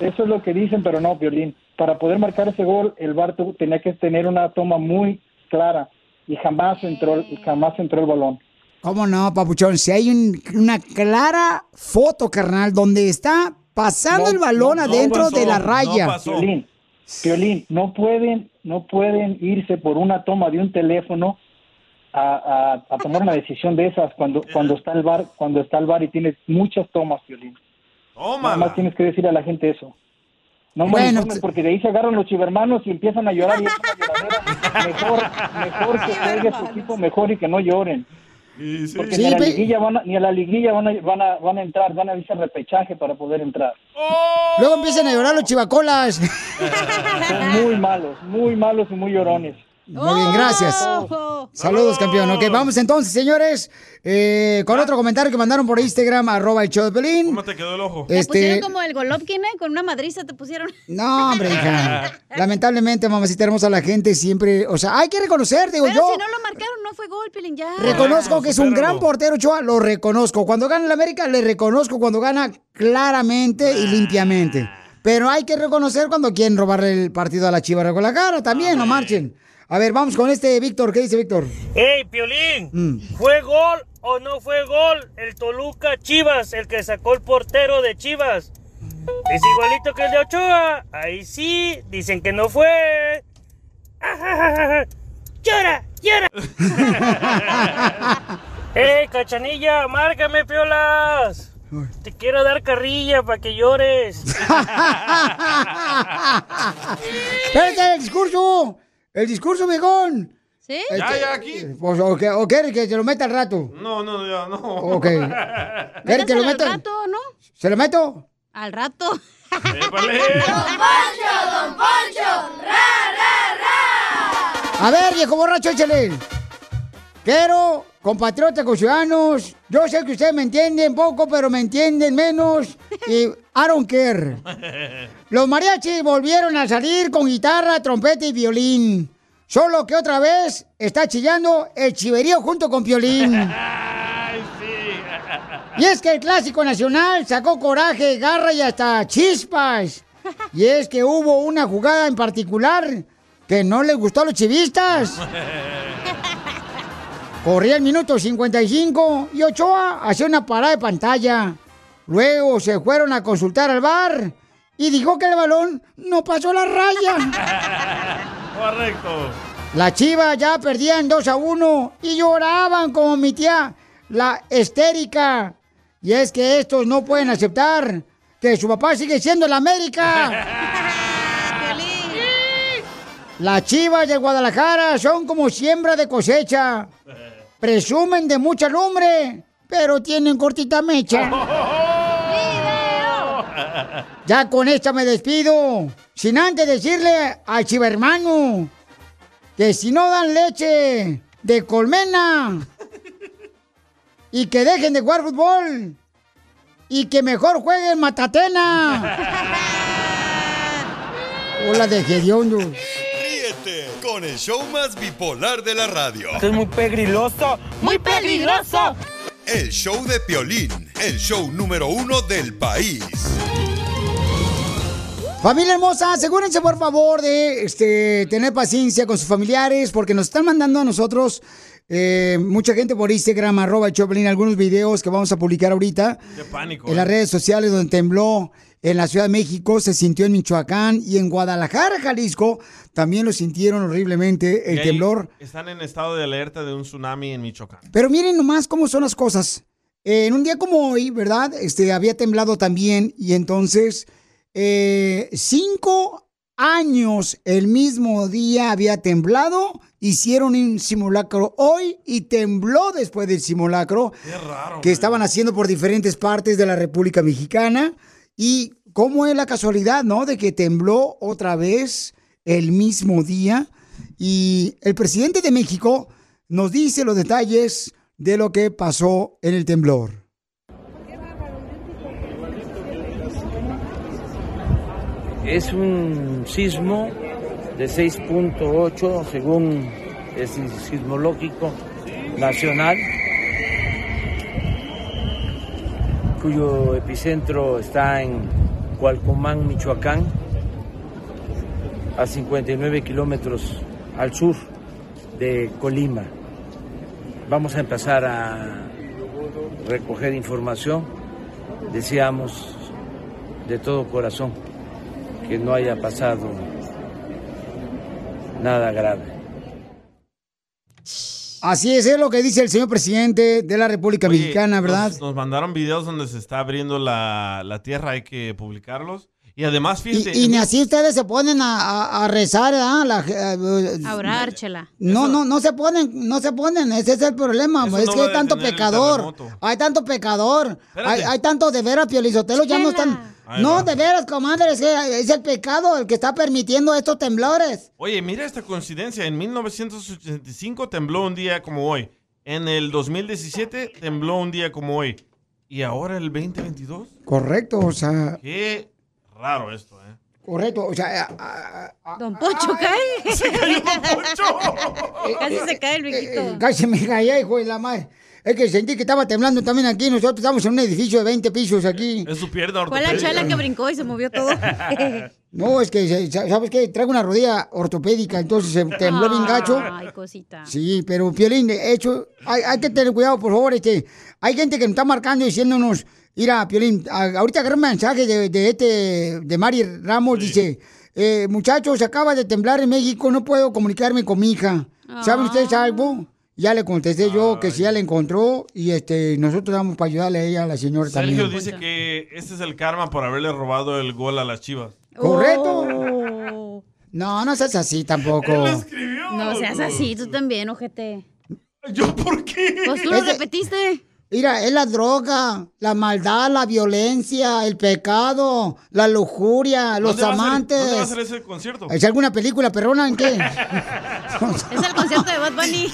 Eso es lo que dicen, pero no, Violín. Para poder marcar ese gol, el VAR tenía que tener una toma muy clara y jamás entró, el- jamás entró el balón. ¿Cómo no, papuchón? Si hay un- una clara foto, carnal, donde está pasando No, el balón no, no adentro pasó, de la raya. pasó. Piolín, Piolín, no pueden, no pueden irse por una toma de un teléfono a, a- a tomar una decisión de esas cuando, cuando está el bar, cuando está el bar y tienes muchas tomas, Piolín. Nada más tienes que decir a la gente eso. No Bueno, malinformes, porque de ahí se agarran los chivermanos y empiezan a llorar y es una lloradera. Mejor, mejor que juegue su equipo mejor y que no lloren. Porque Sí, ni, a la liguilla van a, ni a la liguilla van a, van a, van a entrar, van a irse al repechaje para poder entrar. Luego empiezan a llorar los chivacolas. Son muy malos, muy malos y muy llorones. Muy bien, gracias. Saludos, campeón. Ok, vamos entonces, señores, eh, con otro comentario que mandaron por Instagram, arroba el show de Pelín. ¿Cómo te quedó el ojo? Te pusieron Este, como el Golovkin, ¿eh? Con una madriza te pusieron. no, hombre, hija. Lamentablemente, mamacita hermosa, la gente siempre, o sea, hay que reconocer, digo Pero yo. si no lo marcaron, no fue gol, ya. Reconozco que es un gran portero, Choa, lo reconozco. Cuando gana el América, le reconozco cuando gana claramente y limpiamente. Pero hay que reconocer cuando quieren robarle el partido a la Chiva con la cara también, no marchen. A ver, vamos con este Víctor. ¿Qué dice Víctor? ¡Ey, Piolín! Mm. ¿Fue gol o no fue gol el Toluca Chivas, el que sacó el portero de Chivas? Es igualito que el de Ochoa. Ahí sí, dicen que no fue. ¡Ajajaja! ¡Llora, llora! ¡Ey, cachanilla, márcame, piolas! Te quiero dar carrilla para que llores. ¡Espérate, el discurso! ¡El discurso, viejón! ¿Sí? Ya, ya, aquí. Pues, o, que- o quiere que se lo meta al rato. No, no, ya, no. Ok. ¿Quiere que lo Métaselo al meta? rato, ¿no? ¿Se lo meto? Al rato. don Poncho! A ver, viejo borracho, échale. Quiero, compatriotas, ciudadanos, yo sé que ustedes me entienden poco, pero me entienden menos. Y I don't care. Los mariachis volvieron a salir con guitarra, trompeta y violín. Solo que otra vez está chillando el chiverío junto con violín. Y es que el clásico nacional sacó coraje, garra y hasta chispas. Y es que hubo una jugada en particular que no les gustó a los chivistas. Corría el minuto 55 y Ochoa hacía una parada de pantalla. Luego se fueron a consultar al bar y dijo que el balón no pasó la raya. Correcto. La chiva ya perdían 2 a 1 y lloraban como mi tía, la estérica. Y es que estos no pueden aceptar que su papá sigue siendo el América. Las chivas de Guadalajara son como siembra de cosecha. Presumen de mucha lumbre, pero tienen cortita mecha. Ya con esta me despido. Sin antes decirle al chivermano que si no dan leche de colmena y que dejen de jugar fútbol y que mejor jueguen matatena. Hola de Gediondo. Con el show más bipolar de la radio. Esto es muy pegriloso, muy peligroso. El show de Piolín, el show número uno del país. Familia hermosa, asegúrense por favor de este, tener paciencia con sus familiares porque nos están mandando a nosotros eh, mucha gente por Instagram, arroba Choplin, algunos videos que vamos a publicar ahorita Qué pánico. en las eh. redes sociales donde tembló en la Ciudad de México, se sintió en Michoacán y en Guadalajara, Jalisco, también lo sintieron horriblemente el Y temblor. Están en estado de alerta de un tsunami en Michoacán. Pero miren nomás cómo son las cosas. Eh, en un día como hoy, ¿verdad? Este, había temblado también y entonces eh, cinco años el mismo día había temblado, hicieron un simulacro hoy y tembló después del simulacro que estaban haciendo por diferentes partes de la República Mexicana. Y cómo es la casualidad, ¿no? De que tembló otra vez el mismo día. Y el presidente de México nos dice los detalles de lo que pasó en el temblor. Es un sismo de 6.8 según el sismológico nacional, cuyo epicentro está en Cualcomán, Michoacán, a 59 kilómetros al sur de Colima. Vamos a empezar a recoger información. Deseamos de todo corazón que no haya pasado nada grave. Así es, es lo que dice el señor presidente de la República Oye, Mexicana, ¿verdad? Nos, nos mandaron videos donde se está abriendo la, la tierra, hay que publicarlos. Y además, fíjate. Y, y ni así ustedes se ponen a, a- a rezar, ¿ah? La- eh, A orar, chela. No, no, no se ponen, no se ponen, ese es el problema, Eso es no que hay a tanto pecador, hay tanto pecador, hay, hay tanto de veras, Piolizotelo, ya no están, Ahí no, va. de veras, comadre, es, el pecado el que está permitiendo estos temblores. Oye, mira esta coincidencia. En 1985 tembló un día como hoy. En el 2017 tembló un día como hoy. ¿Y ahora el 2022? Correcto, o sea, Qué raro esto, ¿eh? correcto, o sea, Don Poncho cae. Se cayó Don Poncho. Casi se cae el viejito. eh, casi me caía, hijo de la madre. Es que sentí que estaba temblando también aquí. Nosotros estamos en un edificio de 20 pisos aquí. Es su pierna Fue la chela que brincó y se movió todo. No, es que, ¿sabes qué? Traigo una rodilla ortopédica, entonces se tembló bien gacho. Ay, cosita. Sí, pero Piolín, de hecho, hay, hay que tener cuidado, por favor. Este, hay gente que nos está marcando diciéndonos, mira, Piolín, a- ahorita agarré un mensaje de, de este, de Mari Ramos, dice, eh, muchachos, acaba de temblar en México, no puedo comunicarme con mi hija. ¿Saben ustedes algo? Ya le contesté yo que si ya la encontró y este nosotros vamos para ayudarle a ella, a la señora Sergio también. dice que este es el karma por haberle robado el gol a las chivas. ¿Correcto? Oh. No, no seas así tampoco. No seas así, tú también, ojete. ¿Yo por qué? Pues tú lo repetiste. Mira, es la droga, la maldad, la violencia, el pecado, la lujuria, los ¿Dónde va a ser- amantes. ¿Dónde va a ser ese concierto? ¿Es alguna película perrona en qué? Es el concierto de Bad Bunny.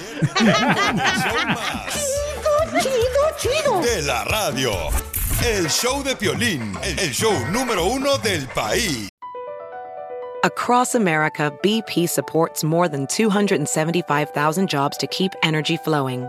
chido, chido. De la radio. El show de Piolín, el show número uno del país. Across America, BP supports more than 275,000 jobs to keep energy flowing.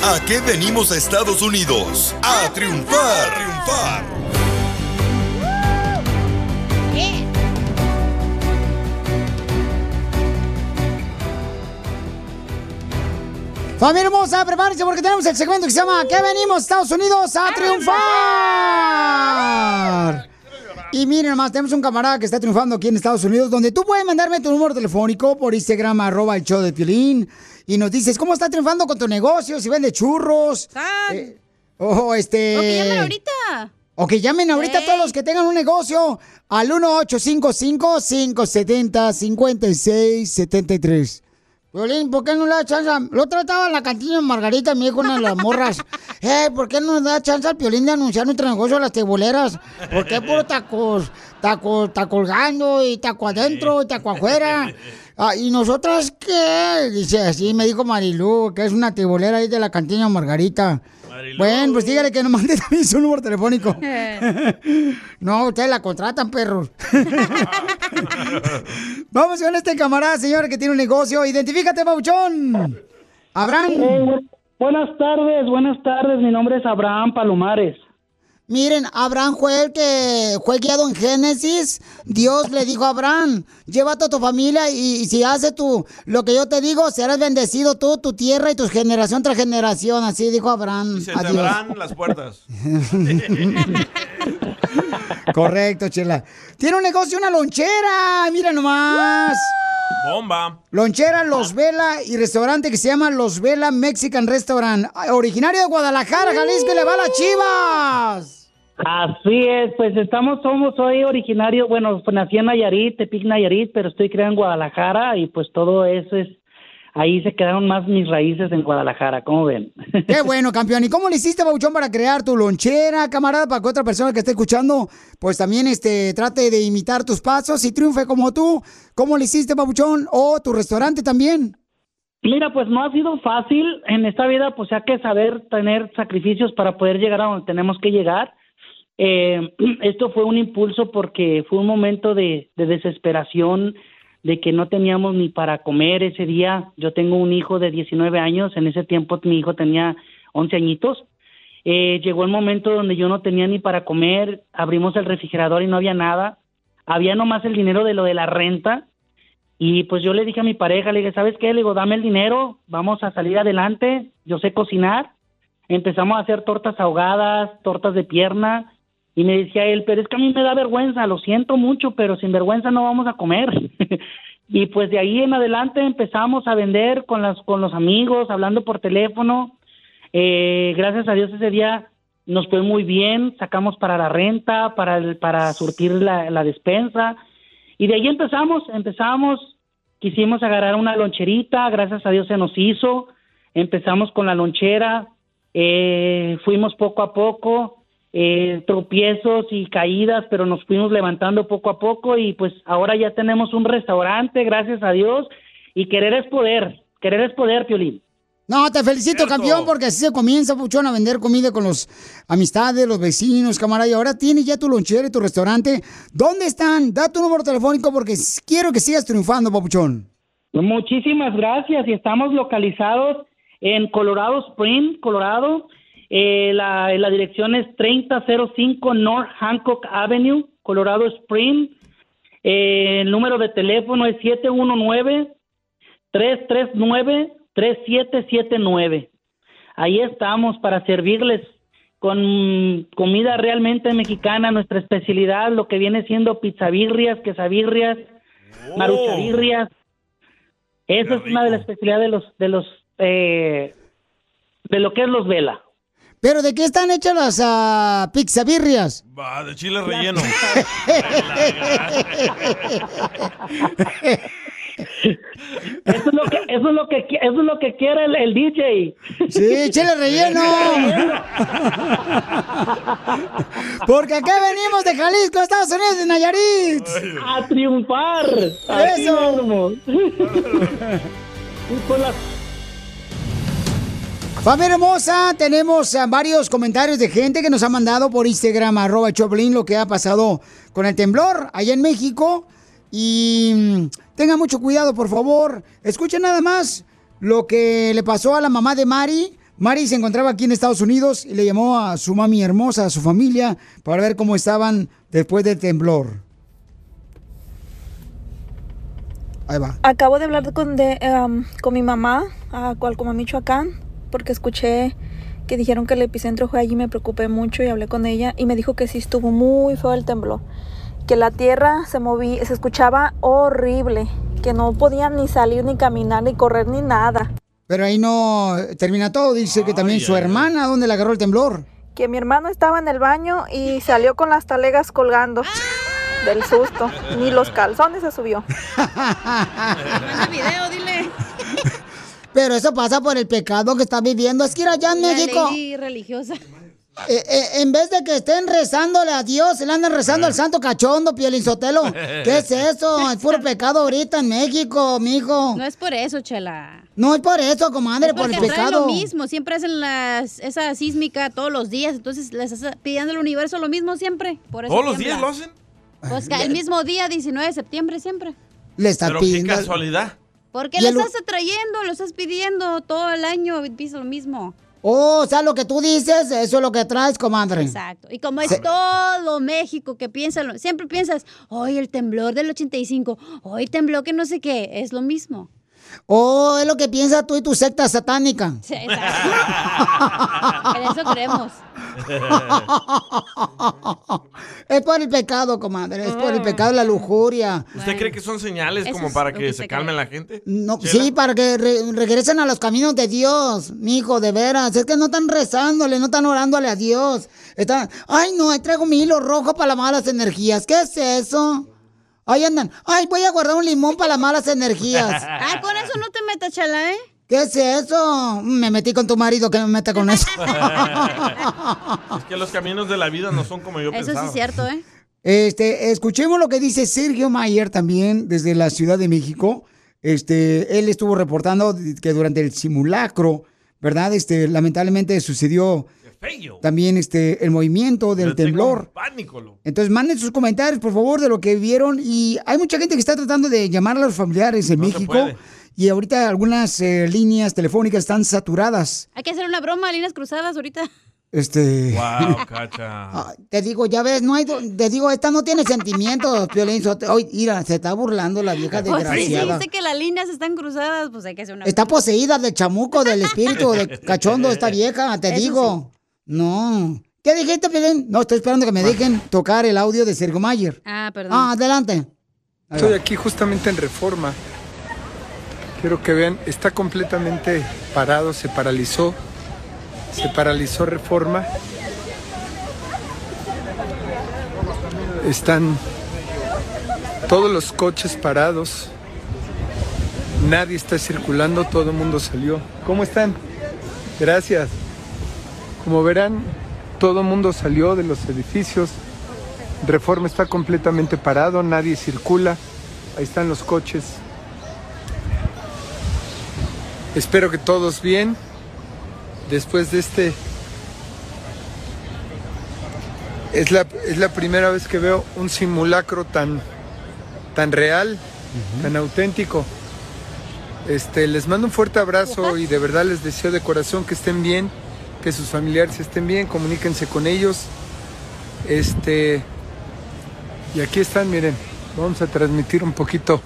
¿A qué venimos a Estados Unidos? A triunfar, triunfar. Familia hermosa, prepárense porque tenemos el segmento que se llama ¿Qué venimos, Estados Unidos, a triunfar? Y miren nomás, tenemos un camarada que está triunfando aquí en Estados Unidos, donde tú puedes mandarme tu número telefónico por Instagram, arroba el show de Piolín, y nos dices cómo está triunfando con tu negocio, si vende churros. eh, o este... O que llamen ahorita. O que llamen ahorita a todos los que tengan un negocio al 1855-570-5673. Violín, ¿por qué no le da chance? Lo trataba en la cantina de Margarita, me dijo una de las morras. Eh, ¿por qué no nos da chance al Piolín de anunciar nuestro negocio a las teboleras? ¿Por qué por tacos, tacos, taco colgando y taco adentro y taco afuera? Ah, ¿Y nosotras qué? Dice así, me dijo Marilú, que es una tebolera ahí de la cantina de Margarita. Bueno, pues dígale que nos mande también su número telefónico. no, ustedes la contratan, perros. Vamos con este camarada, señor, que tiene un negocio. Identifícate, Pauchón. Abraham. Eh, bu- buenas tardes, buenas tardes. Mi nombre es Abraham Palomares. Miren, Abraham fue el que fue guiado en Génesis. Dios le dijo a Abraham, llévate a tu familia y, y si hace tú lo que yo te digo, serás bendecido tú, tu tierra y tu generación tras generación. Así dijo Abraham. Se te a Dios. abran las puertas. Correcto, Chela. Tiene un negocio, una lonchera. Mira nomás. Bomba. Lonchera Los Vela y restaurante que se llama Los Vela Mexican Restaurant. Originario de Guadalajara, Jalisco, y le va a las chivas. Así es, pues estamos, somos, soy originario, bueno, pues nací en Nayarit, Tepic Nayarit, pero estoy creado en Guadalajara y pues todo eso es, ahí se quedaron más mis raíces en Guadalajara, ¿cómo ven? Qué bueno, campeón. ¿Y cómo le hiciste, Bauchón, para crear tu lonchera, camarada, para que otra persona que esté escuchando, pues también este, trate de imitar tus pasos y triunfe como tú? ¿Cómo le hiciste, Bauchón? O tu restaurante también. Mira, pues no ha sido fácil en esta vida, pues hay que saber tener sacrificios para poder llegar a donde tenemos que llegar. Eh, esto fue un impulso porque fue un momento de, de desesperación, de que no teníamos ni para comer ese día. Yo tengo un hijo de 19 años, en ese tiempo mi hijo tenía 11 añitos. Eh, llegó el momento donde yo no tenía ni para comer, abrimos el refrigerador y no había nada. Había nomás el dinero de lo de la renta. Y pues yo le dije a mi pareja, le dije, ¿sabes qué? Le digo, dame el dinero, vamos a salir adelante, yo sé cocinar. Empezamos a hacer tortas ahogadas, tortas de pierna, y me decía él, pero es que a mí me da vergüenza, lo siento mucho, pero sin vergüenza no vamos a comer. y pues de ahí en adelante empezamos a vender con, las, con los amigos, hablando por teléfono. Eh, gracias a Dios ese día nos fue muy bien, sacamos para la renta, para, el- para surtir la, la despensa. Y de ahí empezamos, empezamos, quisimos agarrar una loncherita, gracias a Dios se nos hizo, empezamos con la lonchera, eh, fuimos poco a poco, eh, tropiezos y caídas, pero nos fuimos levantando poco a poco y pues ahora ya tenemos un restaurante, gracias a Dios, y querer es poder, querer es poder, Piolín. No, te felicito, campeón, porque así se comienza, Puchón, a vender comida con los amistades, los vecinos, camarada. Y ahora tienes ya tu lonchera y tu restaurante. ¿Dónde están? Da tu número telefónico porque quiero que sigas triunfando, Papuchón. Muchísimas gracias y estamos localizados en Colorado Spring, Colorado. Eh, la, la dirección es 3005 North Hancock Avenue, Colorado Spring. Eh, el número de teléfono es 719-339-3779. Ahí estamos para servirles con comida realmente mexicana, nuestra especialidad, lo que viene siendo pizzabirrias, quesabirrias, maruchabirrias. Esa es una de las especialidades de los, de los, eh, de lo que es los vela. ¿Pero de qué están hechas las ah, pizzabirrias? Va, de chile relleno. Eso es lo que, eso es lo que, eso es lo que quiere el, el DJ. Sí, chile relleno. Porque acá venimos de Jalisco, Estados Unidos, de Nayarit. A triunfar. Así Eso. mismo. Y con las Familia hermosa, tenemos varios comentarios de gente que nos ha mandado por Instagram, arroba Choplin, lo que ha pasado con el temblor allá en México. Y mm, tengan mucho cuidado, por favor. Escuchen nada más lo que le pasó a la mamá de Mari. Mari se encontraba aquí en Estados Unidos y le llamó a su mami hermosa, a su familia, para ver cómo estaban después del temblor. Ahí va. Acabo de hablar con, de, em, con mi mamá, a Cualcoma, Michoacán, porque escuché que dijeron que el epicentro fue allí, me preocupé mucho y hablé con ella y me dijo que sí estuvo muy feo el temblor, que la tierra se movía, se escuchaba horrible, que no podían ni salir, ni caminar, ni correr, ni nada. Pero ahí no termina todo. Dice que también su hermana, ¿dónde le agarró el temblor? Que mi hermano estaba en el baño y salió con las talegas colgando del susto, ni los calzones se subió. Manda video, dile. Pero eso pasa por el pecado que está viviendo. Es que ir allá en La México. ley religiosa. eh, eh, en vez de que estén rezándole a Dios, le andan rezando al santo cachondo, Sotelo. ¿Qué es eso? Es puro pecado ahorita en México, mijo. No es por eso, chela. No es por eso, comadre, Es por porque el traen pecado. lo mismo, siempre hacen las, esa sísmica todos los días, entonces les está pidiendo al universo lo mismo siempre. Por eso ¿Todos los días lo hacen? Pues que el mismo día, 19 de septiembre, siempre. Le está Pero qué pidiendo. casualidad. Porque lo estás atrayendo, lo estás pidiendo todo el año, piensa lo mismo. Oh, o sea, lo que tú dices, eso es lo que traes, comadre. Exacto. Y como es todo México que piensa, siempre piensas, hoy el temblor del 85, hoy tembló que no sé qué, es lo mismo. Oh, es lo que piensas tú y tu secta satánica. Sí, exacto. en eso creemos. es por el pecado, comadre. Es por el pecado, la lujuria. ¿Usted cree que son señales Eso como para que, que se calme la gente? No, Chela? sí, para que re- regresen a los caminos de Dios, mijo, de veras. Es que no están rezándole, no están orándole a Dios. Están, ay, no, ahí traigo mi hilo rojo para las malas energías. ¿Qué es eso? Ahí andan, ay, voy a guardar un limón para las malas energías. Ah, con eso no te metas, chala, ¿eh? ¿Qué es eso? Me metí con tu marido, que me meta con eso. es que los caminos de la vida no son como yo pensaba. ¿eh? Este, escuchemos lo que dice Sergio Mayer también desde la Ciudad de México. Este, él estuvo reportando que durante el simulacro, ¿verdad? Este, lamentablemente sucedió también este el movimiento del Yo temblor. Pánico, lo- Entonces manden sus comentarios, por favor, de lo que vieron. Y hay mucha gente que está tratando de llamar a los familiares en No México. Y ahorita algunas eh, líneas telefónicas están saturadas. Hay que hacer una broma, líneas cruzadas ahorita. Este. Wow, cacha. Te digo, ya ves, no hay. do- Te digo, esta no tiene sentimientos, Piolín. Oye, mira, se está burlando la vieja Pues sí, sí, desgraciada. dice que las líneas están cruzadas, pues hay que hacer una Está poseída del chamuco, del espíritu, de cachondo esta vieja, te Eso digo. No. ¿Qué dijiste, Piolín? No, estoy esperando que me dejen tocar el audio de Sergio Mayer. Ah, perdón. Ah, adelante. Estoy aquí justamente en Reforma. Quiero que vean, está completamente parado, se paralizó. Se paralizó Reforma. Están todos los coches parados. Nadie está circulando, todo el mundo salió. ¿Cómo están? Gracias. Como verán, todo el mundo salió de los edificios. Reforma está completamente parado, nadie circula. Ahí están los coches. Espero que todos bien. Después de este... Es la, es la primera vez que veo un simulacro tan, tan real, tan auténtico. Este, les mando un fuerte abrazo y de verdad les deseo de corazón que estén bien, que sus familiares estén bien, comuníquense con ellos. Este, y aquí están, miren, vamos a transmitir un poquito.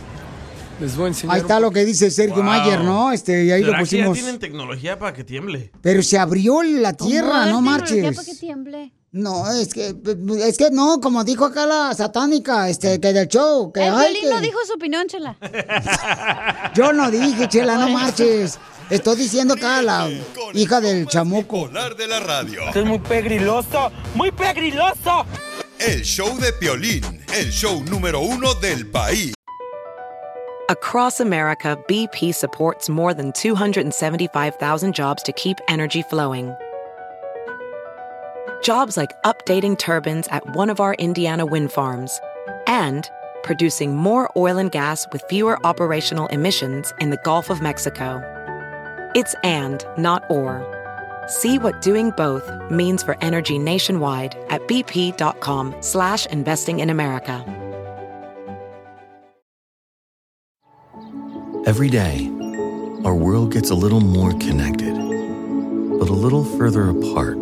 Les voy a enseñar. Ahí está lo que dice Sergio Wow. Mayer, ¿no? Este, y ahí lo ¿Será que ya pusimos. tienen tecnología para que tiemble? Pero se abrió la tierra, no Ya marches. para que tiemble. No, es que, es que no, como dijo acá la satánica, este, que del show, que El Piolín que- no dijo su opinión, chela. Yo no dije, chela, no marches. Estoy diciendo acá la hija del chamuco. de la radio. Esto es muy pegriloso, muy pegriloso. El show de Piolín, el show número uno del país. Across America, BP supports more than 275,000 jobs to keep energy flowing. Jobs like updating turbines at one of our Indiana wind farms and producing more oil and gas with fewer operational emissions in the Gulf of Mexico. It's and, not or. See what doing both means for energy nationwide at bp.com slash investing in America. Every day, our world gets a little more connected, but a little further apart.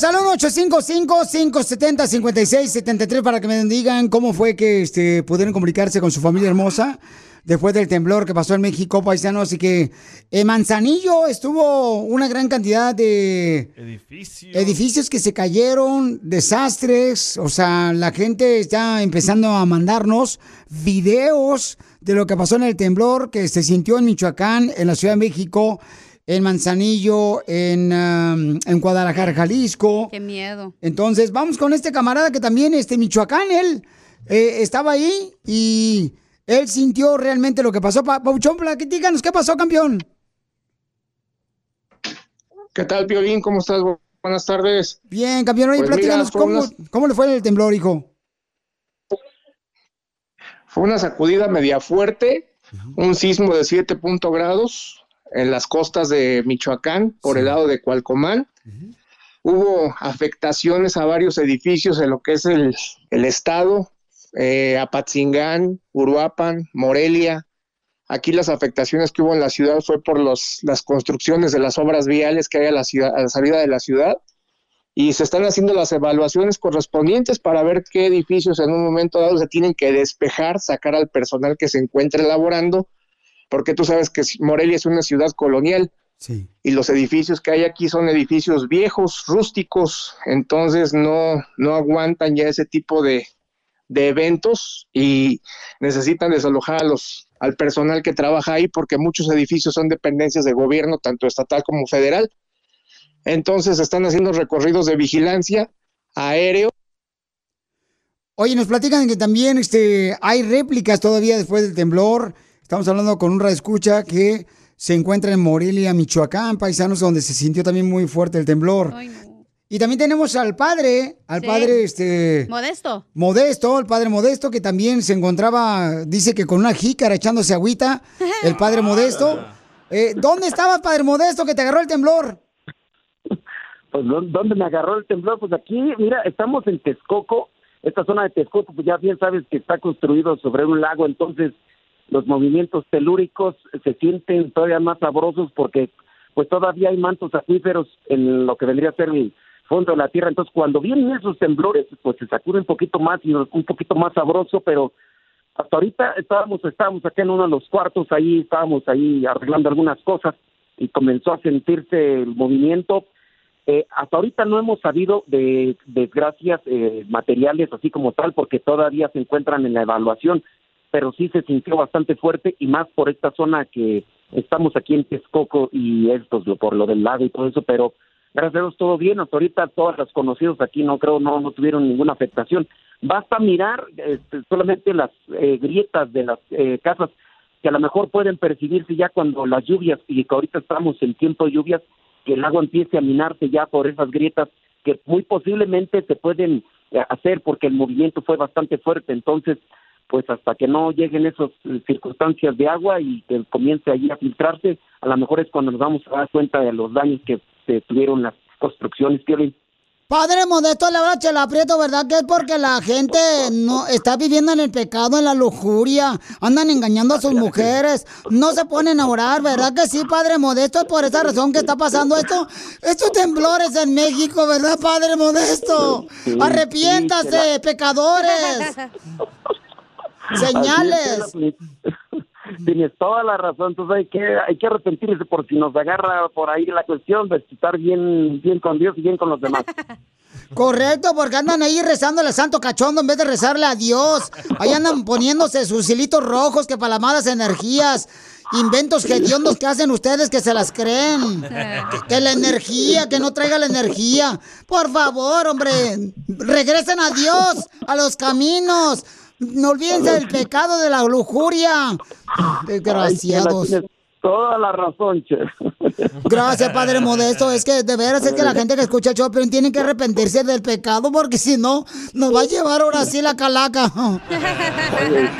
Llámenos al 1-855-570-5673 para que me digan cómo fue que este, pudieron comunicarse con su familia hermosa después del temblor que pasó en México, paisanos. Y que en Manzanillo estuvo una gran cantidad de Edificio. edificios que se cayeron, desastres. O sea, la gente está empezando a mandarnos videos de lo que pasó en el temblor que se sintió en Michoacán, en la Ciudad de México, en Manzanillo, en, um, en Guadalajara, Jalisco. Qué miedo. Entonces, vamos con este camarada que también, este Michoacán, él eh, estaba ahí y él sintió realmente lo que pasó. Pa Pauchón, platícanos, ¿qué pasó, campeón? ¿Qué tal, Piolín? ¿Cómo estás? Bu- Buenas tardes. Bien, campeón, oye, Pues platícanos cómo, le fue el temblor, hijo. Fue una sacudida media fuerte, un sismo de 7 punto grados en las costas de Michoacán, por el lado de Cualcomán. Hubo afectaciones a varios edificios en lo que es el, el estado, eh, Apatzingán, Uruapan, Morelia. Aquí las afectaciones que hubo en la ciudad fue por los, las construcciones de las obras viales que hay a la, ciudad, a la salida de la ciudad y se están haciendo las evaluaciones correspondientes para ver qué edificios en un momento dado se tienen que despejar, sacar al personal que se encuentre laborando, porque tú sabes que Morelia es una ciudad colonial y los edificios que hay aquí son edificios viejos, rústicos, entonces no, no aguantan ya ese tipo de, de eventos y necesitan desalojar a los, al personal que trabaja ahí porque muchos edificios son dependencias de gobierno, tanto estatal como federal. Entonces están haciendo recorridos de vigilancia aéreo. Oye, nos platican que también este, hay réplicas todavía después del temblor. Estamos hablando con un escucha que se encuentra en Morelia, Michoacán, paisanos, donde se sintió también muy fuerte el temblor. Y también tenemos al padre, al Sí. padre este Modesto. Modesto, el padre Modesto, que también se encontraba, dice que con una jícara echándose agüita, el padre Modesto. Eh, ¿Dónde estabas, padre Modesto, que te agarró el temblor? Pues ¿dó- ¿dónde me agarró el temblor? Pues aquí, mira, estamos en Texcoco. Esta zona de Texcoco, pues ya bien sabes que está construido sobre un lago, entonces los movimientos telúricos se sienten todavía más sabrosos porque pues todavía hay mantos acuíferos en lo que vendría a ser el fondo de la tierra. Entonces cuando vienen esos temblores, pues se sacude un poquito más y un poquito más sabroso, pero hasta ahorita estábamos, estábamos acá en uno de los cuartos, ahí estábamos ahí arreglando algunas cosas y comenzó a sentirse el movimiento. Eh, hasta ahorita no hemos sabido de desgracias eh, materiales así como tal, porque todavía se encuentran en la evaluación, pero sí se sintió bastante fuerte y más por esta zona que estamos aquí en Texcoco y esto por lo del lago y todo eso, pero gracias a Dios todo bien. Hasta ahorita todos los conocidos aquí no creo no no tuvieron ninguna afectación. Basta mirar este, solamente las eh, grietas de las eh, casas que a lo mejor pueden percibirse ya cuando las lluvias y que ahorita estamos en tiempo de lluvias que el agua empiece a minarse ya por esas grietas que muy posiblemente se pueden eh, hacer porque el movimiento fue bastante fuerte. Entonces, pues hasta que no lleguen esas eh, circunstancias de agua y que comience allí a filtrarse, a lo mejor es cuando nos vamos a dar cuenta de los daños que eh, tuvieron las construcciones. Piolín. Padre Modesto, la verdad, Chela Prieto, ¿verdad? Que es porque la gente no está viviendo en el pecado, en la lujuria, andan engañando a sus mujeres, no se ponen a orar, ¿verdad que sí, Padre Modesto? Es por esa razón que está pasando esto. Estos temblores en México, ¿verdad, Padre Modesto? Arrepiéntase, pecadores. Señales. Pues, Tienes toda la razón, entonces hay que, hay que arrepentirse por si nos agarra por ahí la cuestión de estar bien, bien con Dios y bien con los demás. Correcto, porque andan ahí rezándole al santo cachondo en vez de rezarle a Dios. Ahí andan poniéndose sus hilitos rojos que para las malas energías. Inventos hediondos que hacen ustedes que se las creen. Que, que la energía, que no traiga la energía. Por favor, hombre, regresen a Dios, a los caminos. No olvídense del pecado de la lujuria. Desgraciados. Ay, toda la razón, che. Gracias, Padre Modesto. Es que de veras es que la gente que escucha el pero tiene que arrepentirse del pecado porque si no, nos va a llevar ahora sí la calaca. Oye,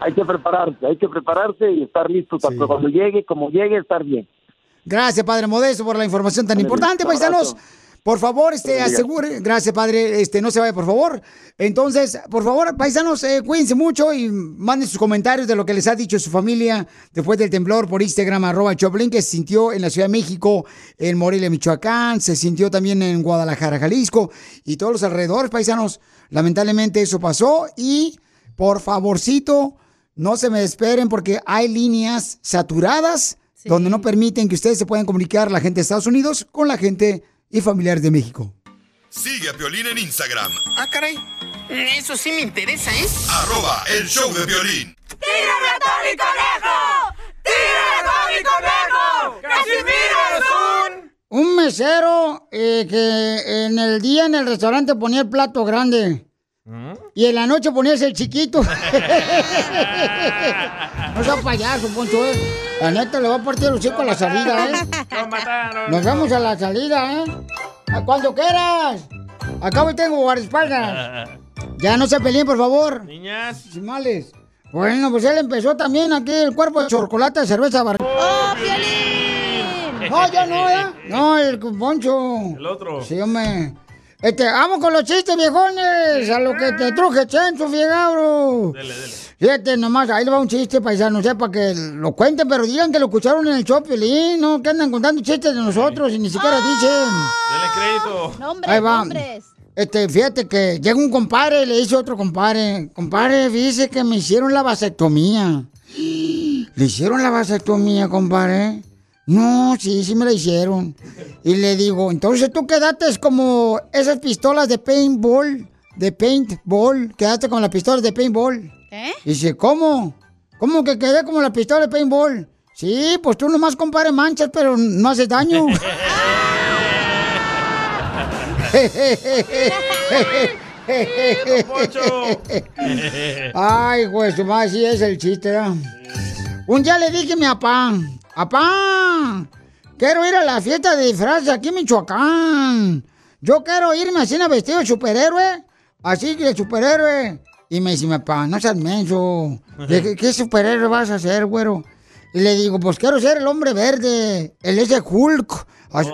hay que prepararse, hay que prepararse y estar listo tanto cuando llegue, como llegue, estar bien. Gracias, Padre Modesto, por la información tan importante, paisanos. Por favor, este, asegure, gracias padre, este, no se vaya, por favor. Entonces, por favor, paisanos, eh, cuídense mucho y manden sus comentarios de lo que les ha dicho su familia después del temblor por Instagram, arroba Choplin, que se sintió en la Ciudad de México, en Morelia, Michoacán, se sintió también en Guadalajara, Jalisco, y todos los alrededores, paisanos. Lamentablemente eso pasó y, por favorcito, no se me esperen porque hay líneas saturadas donde no permiten que ustedes se puedan comunicar la gente de Estados Unidos con la gente y familiares de México. Sigue a Piolín en Instagram, Ah, caray. Eso sí me interesa, ¿eh? arroba el show de violín. ¡Tira ratón y conejo! ¡Tira ratón y conejo! ¡Casimiro es un... Un mesero eh, que en el día en el restaurante ponía el plato grande y en la noche ponías el chiquito. no sea payaso, Poncho. La neta le va a partir el hocico a la salida, ¿eh? Mataron. Nos vemos a la salida, ¿eh? A cuando quieras. Acá hoy tengo guardaespaldas. Ya no se peleen, por favor. Niñas. Sin males. Bueno, pues él empezó también aquí el cuerpo de chocolate de cerveza bar. ¡Oh, No, yo no, ¿eh? No, el Poncho. El otro. Sí, hombre. Este, vamos con los chistes, viejones. A lo que te truje, Chencho, Fierro. Dele, dele. Fíjate, nomás, ahí le va un chiste, paisano, sé, para que lo cuenten, pero digan que lo escucharon en el show, Piolín, no que andan contando chistes de nosotros y ni siquiera dicen. Dele crédito. Ahí va. Este, fíjate que llega un compadre y le dice a otro compadre, compadre, dice que me hicieron la vasectomía. ¿Le hicieron la vasectomía, compadre? No, sí, sí me la hicieron. Y le digo, entonces tú quedaste como esas pistolas de paintball, de paintball, quedaste con las pistolas de paintball. ¿Eh? Dice, ¿cómo? ¿Cómo que quedé como la pistola de paintball? Sí, pues tú nomás compadre manchas, pero no haces daño. Ay, pues, madre, sí es el chiste, ¿verdad? Un día le dije a mi papá, papá, quiero ir a la fiesta de disfraces aquí en Michoacán. Yo quiero irme así en vestido de superhéroe, así que superhéroe. Y me dice mi papá, no seas menso. ¿De qué, qué superhéroe vas a ser, güero? Y le digo, pues quiero ser el hombre verde, el ese Hulk. Así-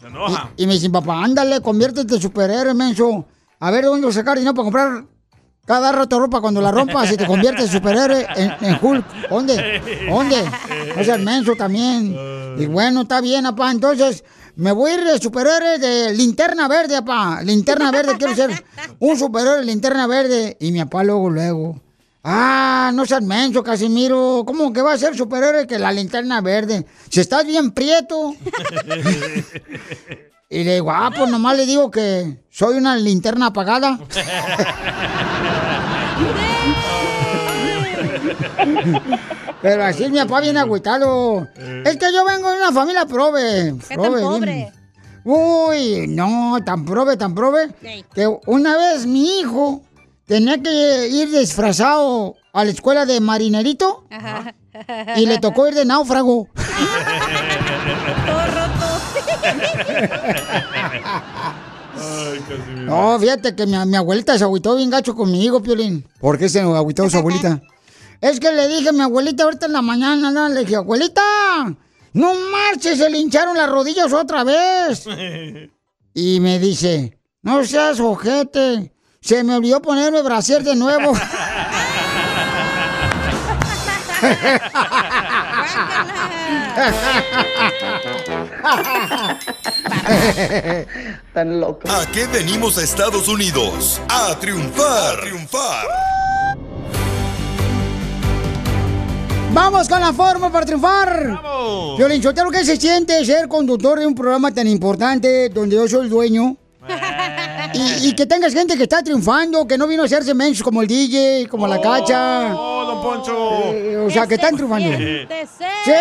Se enoja. y, y me dice, papá, ándale, conviértete en superhéroe, menso. A ver, ¿dónde voy a sacar dinero para comprar cada rato ropa cuando la rompas y te conviertes en superhéroe en, en Hulk? ¿Dónde? ¿Dónde? No seas menso también. Y bueno, está bien, papá. Entonces, me voy a ir de superhéroe de linterna verde, papá. Linterna verde, quiero ser un superhéroe de linterna verde. Y mi papá luego, luego. Ah, no seas menso, Casimiro. ¿Cómo que va a ser superhéroe que la linterna verde? Si estás bien prieto. Y le digo, ah, pues nomás le digo que soy una linterna apagada. Pero así mi papá viene agüitado. Es que yo vengo de una familia prove. ¿Qué tan prove, bien. Uy, no, tan prove, tan prove. Que una vez mi hijo tenía que ir disfrazado a la escuela de marinerito y le tocó ir de náufrago. Ay, Casimiro. No, fíjate que mi, mi abuelita se agüitó bien gacho conmigo, Piolín. ¿Por qué se agüitó su abuelita? Es que le dije a mi abuelita ahorita en la mañana, ¿no? le dije, abuelita, no marches, se le hincharon las rodillas otra vez. Y me dice, no seas ojete, se me olvidó ponerme brasier de nuevo. Tan loco. ¿A qué venimos a Estados Unidos? A triunfar. A triunfar. ¡Vamos con la forma para triunfar! ¡Vamos! Violín Sotelo, ¿qué se siente ser conductor de un programa tan importante donde yo soy el dueño? Y, y que tengas gente que está triunfando, que no vino a hacerse mensos como el DJ, como la cacha. ¡Oh, don Poncho! Eh, o sea, que están triunfando. ¡Sí!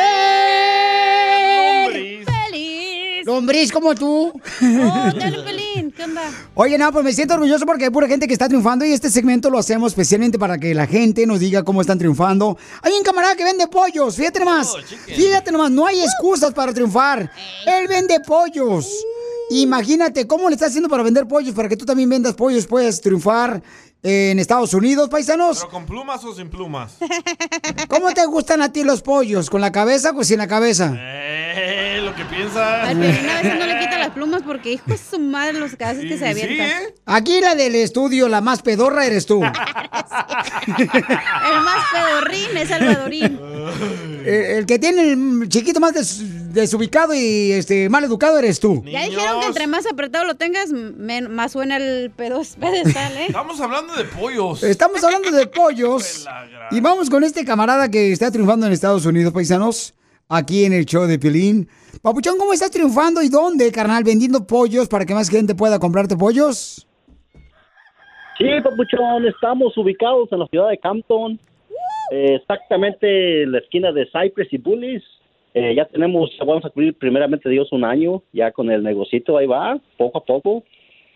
feliz. Lombriz como tú. Oh, dale, Pelín. ¿Qué onda? Oye, no, pues me siento orgulloso porque hay pura gente que está triunfando y este segmento lo hacemos especialmente para que la gente nos diga cómo están triunfando. Hay un camarada que vende pollos, fíjate nomás. Fíjate nomás, no hay excusas para triunfar. Él vende pollos. Imagínate cómo le está haciendo para vender pollos, para que tú también vendas pollos, puedes triunfar en Estados Unidos, paisanos. ¿Pero con plumas o sin plumas? ¿Cómo te gustan a ti los pollos? ¿Con la cabeza o sin la cabeza? Eh, lo que piensas. Al Pelín a veces no le quita las plumas porque, hijo de su madre, los casos que se avientan. ¿eh? Aquí la del estudio, la más pedorra eres tú. El más pedorrín es Salvadorín. el, el que tiene el chiquito más des- desubicado y este mal educado eres tú. Ya dijeron que entre más apretado lo tengas, men- más suena el pedo pedestal, ¿eh? Estamos hablando de pollos. Estamos hablando de pollos. Y vamos con este camarada que está triunfando en Estados Unidos, paisanos. Aquí en el show de Pilín. Papuchón, ¿cómo estás triunfando y dónde, carnal? ¿Vendiendo pollos para que más gente pueda comprarte pollos? Sí, Papuchón, estamos ubicados en la ciudad de Campton, eh, exactamente en la esquina de Cypress y Bullis. Eh, ya tenemos, vamos a cubrir primeramente Dios un año, ya con el negocito ahí va, poco a poco.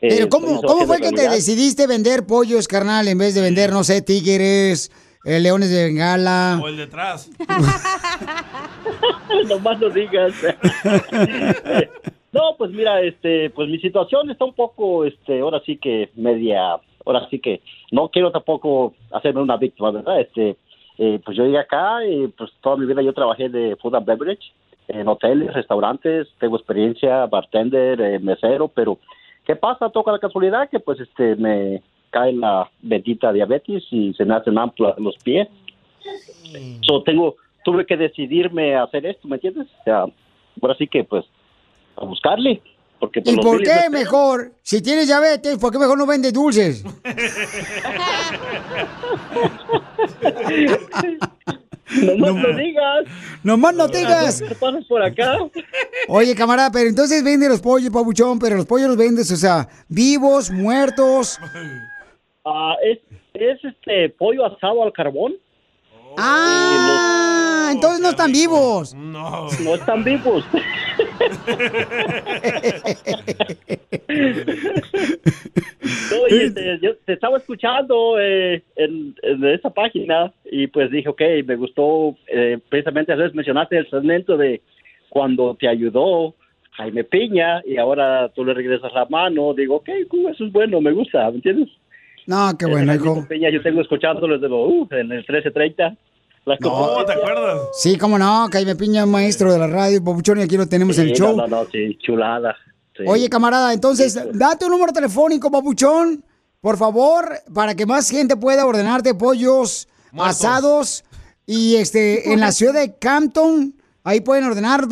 Eh, Pero ¿cómo, estoy ¿cómo fue que te decidiste vender pollos, carnal, en vez de vender, no sé, tigres, eh, leones de bengala? O el detrás. Nomás no digas. no, pues mira, este, pues mi situación está un poco, este, ahora sí que media, ahora sí que no quiero tampoco hacerme una víctima, ¿verdad? Este, eh, pues yo llegué acá y pues toda mi vida yo trabajé de food and beverage en hoteles, restaurantes, tengo experiencia, bartender, eh, mesero, pero ¿qué pasa? Toca la casualidad que pues este me cae la bendita diabetes y se me hacen amplas los pies. So, tengo, tuve que decidirme a hacer esto, ¿me entiendes? O sea, ahora sí que pues a buscarle. Porque pues, ¿Y por qué me- mejor, si tienes diabetes, por qué mejor no vendes dulces? Nomás no digas. Nomás no digas. ¿Qué pasas por acá? Oye, camarada, pero entonces vende los pollos, pabuchón, pero los pollos los vendes, o sea, vivos, muertos. Ah, es, es este pollo asado al carbón. Ah, entonces no están vivos. No. No están vivos. No, y este, yo te estaba escuchando eh, en, en esa página y pues dije, ok, me gustó, eh, precisamente a veces mencionaste el segmento de cuando te ayudó Jaime Piña y ahora tú le regresas la mano, digo, ok, eso es bueno, me gusta, ¿me entiendes? No, qué bueno, hijo. Piña yo tengo escuchándolo desde lo, uh, en el 1330. Las No, ¿te acuerdas? Sí, cómo no, Jaime Piña, es maestro de la radio, pabuchón, y aquí lo tenemos en el show. No, no, no, sí, chulada. sí. Oye, camarada, entonces, Sí, pues. date un número telefónico, papuchón, por favor, para que más gente pueda ordenarte pollos asados. Y este, en la ciudad de Campton, ahí pueden ordenar.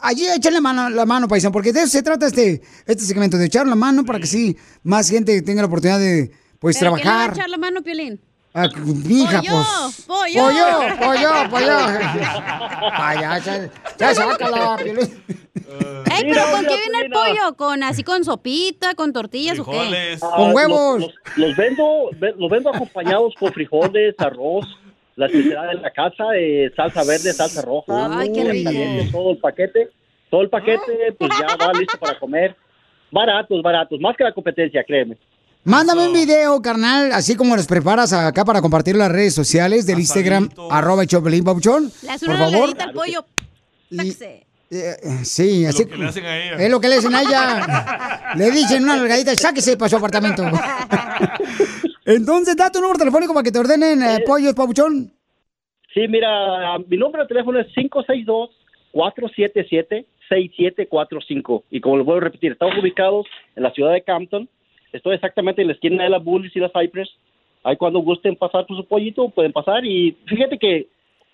Allí échenle mano, la mano, paisano, porque de eso se trata este, este segmento, de echar la mano para que sí, más gente tenga la oportunidad de, pues, ¿Pero quién le va a trabajar. echar la mano, Piolín? Ah, mija, Pollo, pues. pollo. Pollo, pollo, pollo. Vaya, ya, ya sácala, Piolín. Ey, pero ¿con qué viene el pollo? ¿Con así con sopita, con tortillas o qué? Ah, Los, los- los vendo, ve- los vendo acompañados con frijoles, arroz, la especialidad de la casa, eh, salsa verde, salsa roja. Ay, qué rico. Todo el paquete, todo el paquete, pues ya va listo para comer. Baratos, baratos, más que la competencia, créeme. Mándame un video, carnal, así como los preparas acá para compartir en las redes sociales del Instagram, arroba. Le hace Por una favor. al pollo. Eh, Sí, así. que le hacen a ella. Es lo que le hacen a ella. le dicen una largadita, sáquese para su apartamento. Entonces, da tu número telefónico para que te ordenen eh, pollos, Pabuchón. Sí, mira, mi número de teléfono es 562-477-6745. Y como lo vuelvo a repetir, estamos ubicados en la ciudad de Campton. Estoy exactamente en la esquina de la Bullis y la Cypress. Ahí cuando gusten pasar por su pollito, pueden pasar. Y fíjate que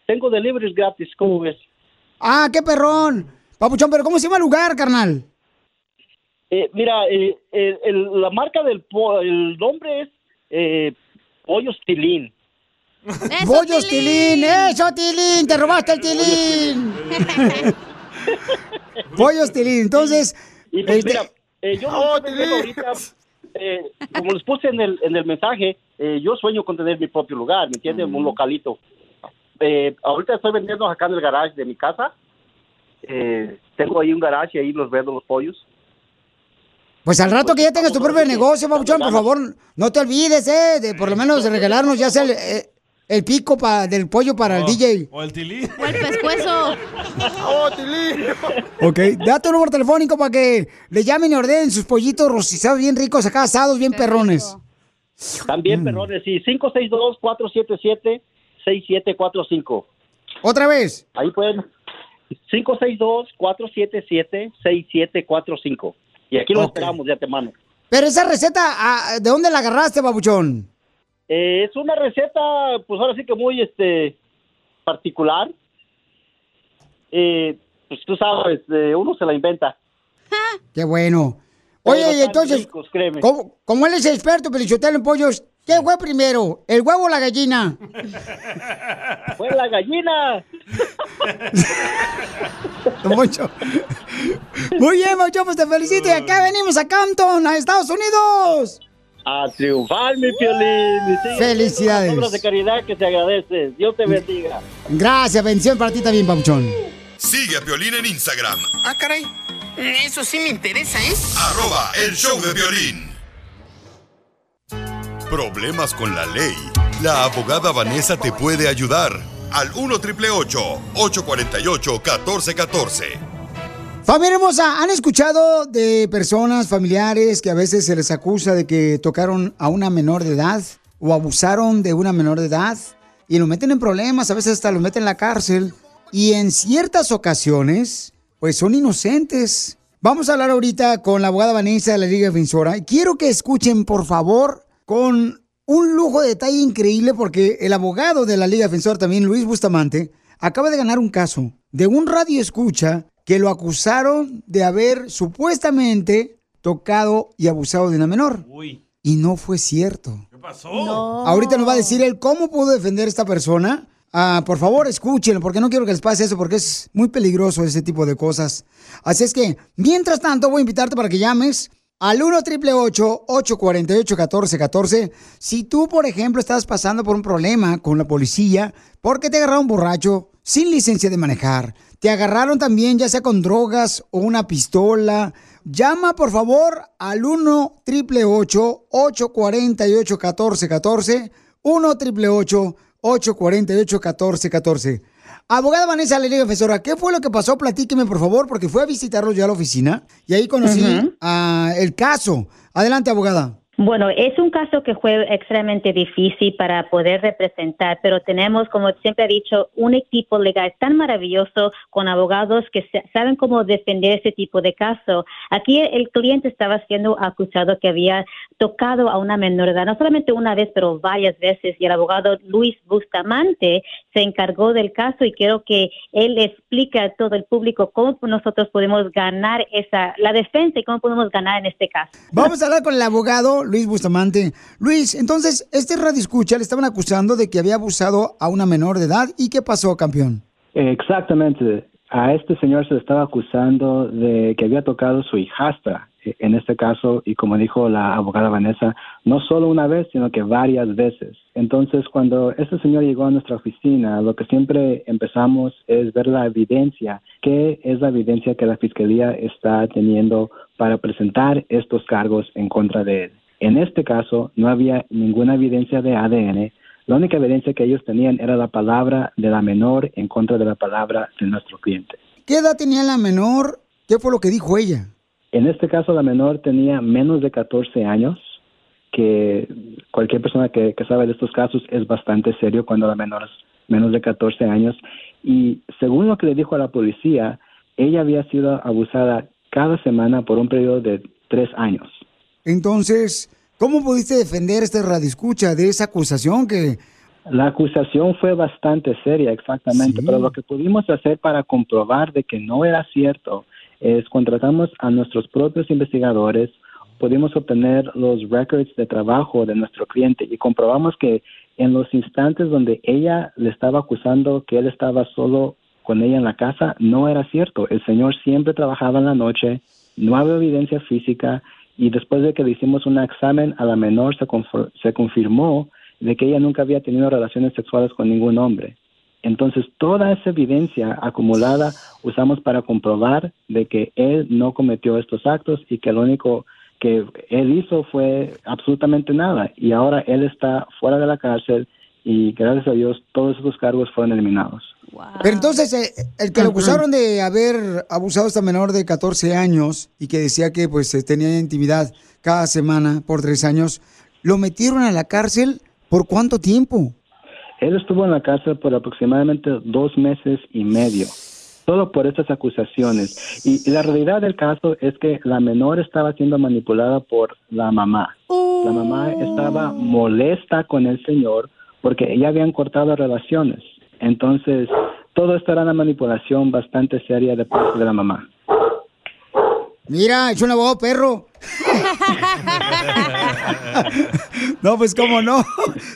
tengo deliveries gratis, ¿cómo ves? Ah, qué perrón. Papuchón, pero ¿cómo se llama el lugar, carnal? Eh, mira, eh, el- el- la marca del po- el nombre es eh, Pollos Tilín. Pollos Tilín, eso Tilín, te robaste el Tilín. Pollos Tilín, entonces. Y pues este, mira, eh, yo no estoy vendiendo ahorita, eh, como les puse en el, en el mensaje, eh, yo sueño con tener mi propio lugar, ¿me entienden? Un localito. Eh, ahorita estoy vendiendo acá en el garage de mi casa. eh, tengo ahí un garage y ahí los vendo los pollos. Pues al rato que ya tengas tu propio negocio, Papuchón, por favor, no te olvides, ¿eh? De por lo menos de regalarnos ya sea el, eh, el pico pa- del pollo para el DJ. O el tilí. O el pescuezo. ¡Oh, tilí! Ok, da tu número telefónico para que le llamen y ordenen sus pollitos rostizados bien ricos, acá asados, bien perrones. También, Mm. perrones, sí, 562-477-6745. ¿Otra vez? Ahí pueden. 562-477-6745. Y aquí lo esperamos de antemano. Pero esa receta, ah, ¿de dónde la agarraste, Papuchón? Eh, es una receta, pues ahora sí que muy este particular. Eh, pues tú sabes, eh, uno se la inventa. Qué bueno. Oye, y entonces, ricos, créeme. como, como él es experto, Pelichotelo en pollos, ¿qué fue primero, el huevo o la gallina? Fue la gallina. Poncho. Muy bien, Papuchón, pues te felicito. Y acá venimos a Canton, a Estados Unidos. A triunfar, mi piolín. Y Felicidades. obras de caridad que te agradeces. Dios te bendiga. Gracias, bendición para ti también, Papuchón. Sigue a Piolín en Instagram, Ah, caray. Eso sí me interesa, ¿eh? arroba el show de violín. Problemas con la ley. La abogada Vanessa te puede ayudar. Al 1 triple 848 1414. Familia hermosa, ¿han escuchado de personas, familiares, que a veces se les acusa de que tocaron a una menor de edad o abusaron de una menor de edad y lo meten en problemas, a veces hasta lo meten en la cárcel y en ciertas ocasiones, pues son inocentes? Vamos a hablar ahorita con la abogada Vanessa de la Liga Defensora. Y quiero que escuchen, por favor, con un lujo de detalle increíble porque el abogado de la Liga Defensora también, Luis Bustamante, acaba de ganar un caso de un radio escucha que lo acusaron de haber supuestamente tocado y abusado de una menor. Y no fue cierto. ¿Qué pasó? Ahorita nos va a decir él cómo pudo defender a esta persona. Ah, por favor, escúchenlo, porque no quiero que les pase eso, porque es muy peligroso ese tipo de cosas. Así es que, mientras tanto, voy a invitarte para que llames al 1 888 848 1414 Si tú, por ejemplo, estás pasando por un problema con la policía porque te agarraron borracho sin licencia de manejar, te agarraron también ya sea con drogas o una pistola, llama por favor al 1 888 848 1414 1 888 848 1414 Abogada Vanessa Lería Defensora, ¿qué fue lo que pasó? Platíqueme, por favor, porque fue a visitarlo yo a la oficina y ahí conocí el caso. Adelante, abogada. Bueno, es un caso que fue extremadamente difícil para poder representar, pero tenemos, como siempre he dicho, un equipo legal tan maravilloso con abogados que sa- saben cómo defender ese tipo de caso. Aquí el cliente estaba siendo acusado que había tocado a una menor edad, no solamente una vez, pero varias veces, y el abogado Luis Bustamante se encargó del caso y quiero que él explique a todo el público cómo nosotros podemos ganar esa, la defensa y cómo podemos ganar en este caso. Vamos a hablar con el abogado Luis Bustamante. Luis, entonces, este radio escucha le estaban acusando de que había abusado a una menor de edad. ¿Y qué pasó, campeón? Exactamente. A este señor se le estaba acusando de que había tocado su hijastra, eh, en este caso, y como dijo la abogada Vanessa, no solo una vez, sino que varias veces. Entonces, cuando este señor llegó a nuestra oficina, lo que siempre empezamos es ver la evidencia, qué es la evidencia que la fiscalía está teniendo para presentar estos cargos en contra de él. En este caso, no había ninguna evidencia de ADN, la única evidencia que ellos tenían era la palabra de la menor en contra de la palabra de nuestro cliente. ¿Qué edad tenía la menor? ¿Qué fue lo que dijo ella? En este caso, la menor tenía menos de 14 años, que cualquier persona que, que sabe de estos casos es bastante serio cuando la menor es menos de 14 años. Y según lo que le dijo a la policía, ella había sido abusada cada semana por un periodo de tres años. Entonces, ¿cómo pudiste defender este radio escucha de esa acusación que... La acusación fue bastante seria, exactamente, pero lo que pudimos hacer para comprobar de que no era cierto es contratamos a nuestros propios investigadores, pudimos obtener los records de trabajo de nuestro cliente y comprobamos que en los instantes donde ella le estaba acusando que él estaba solo con ella en la casa, no era cierto. El señor siempre trabajaba en la noche, no había evidencia física y después de que le hicimos un examen a la menor se, se confirmó de que ella nunca había tenido relaciones sexuales con ningún hombre. Entonces, toda esa evidencia acumulada usamos para comprobar de que él no cometió estos actos y que lo único que él hizo fue absolutamente nada. Y ahora él está fuera de la cárcel y gracias a Dios todos esos cargos fueron eliminados. Pero entonces, eh, el que lo acusaron de haber abusado a esta menor de 14 años y que decía que pues eh, tenía intimidad cada semana por tres años, ¿lo metieron a la cárcel por cuánto tiempo? Él estuvo en la cárcel por aproximadamente dos meses y medio, solo por estas acusaciones. Y la realidad del caso es que la menor estaba siendo manipulada por la mamá. La mamá estaba molesta con el señor porque ya habían cortado relaciones. Entonces, todo esto era una manipulación bastante seria de parte de la mamá. Mira, es un abogado perro. No, pues cómo no.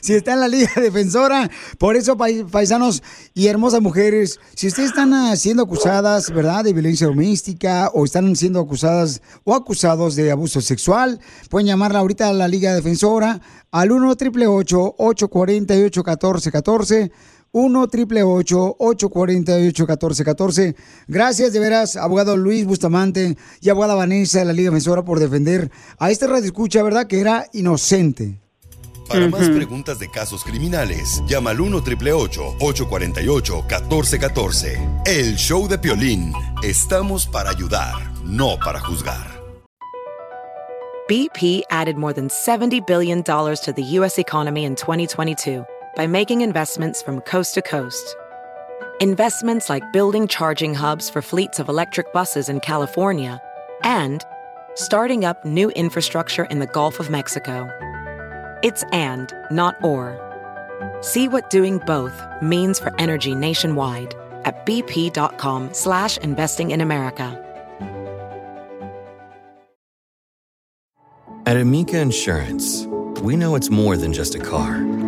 Si está en la Liga Defensora. Por eso, pai- paisanos y hermosas mujeres, si ustedes están ah, siendo acusadas, ¿verdad?, de violencia doméstica o están siendo acusadas o acusados de abuso sexual, pueden llamarla ahorita a la Liga Defensora al 1 888 848 1414 1 888 848 1414 Gracias de veras, abogado Luis Bustamante y abogada Vanessa de la Liga Defensora por defender a este radio escucha, ¿verdad? Que era inocente. Para más preguntas de casos criminales, llama al 1 848 1414 El show de Piolín. Estamos para ayudar, no para juzgar. BP added more than $70 billion to the U.S. economy in 2022 by making investments from coast to coast. Investments like building charging hubs for fleets of electric buses in California and starting up new infrastructure in the Gulf of Mexico. It's and, not or. See what doing both means for energy nationwide at bp.com slash investing in America. At Amica Insurance, we know it's more than just a car.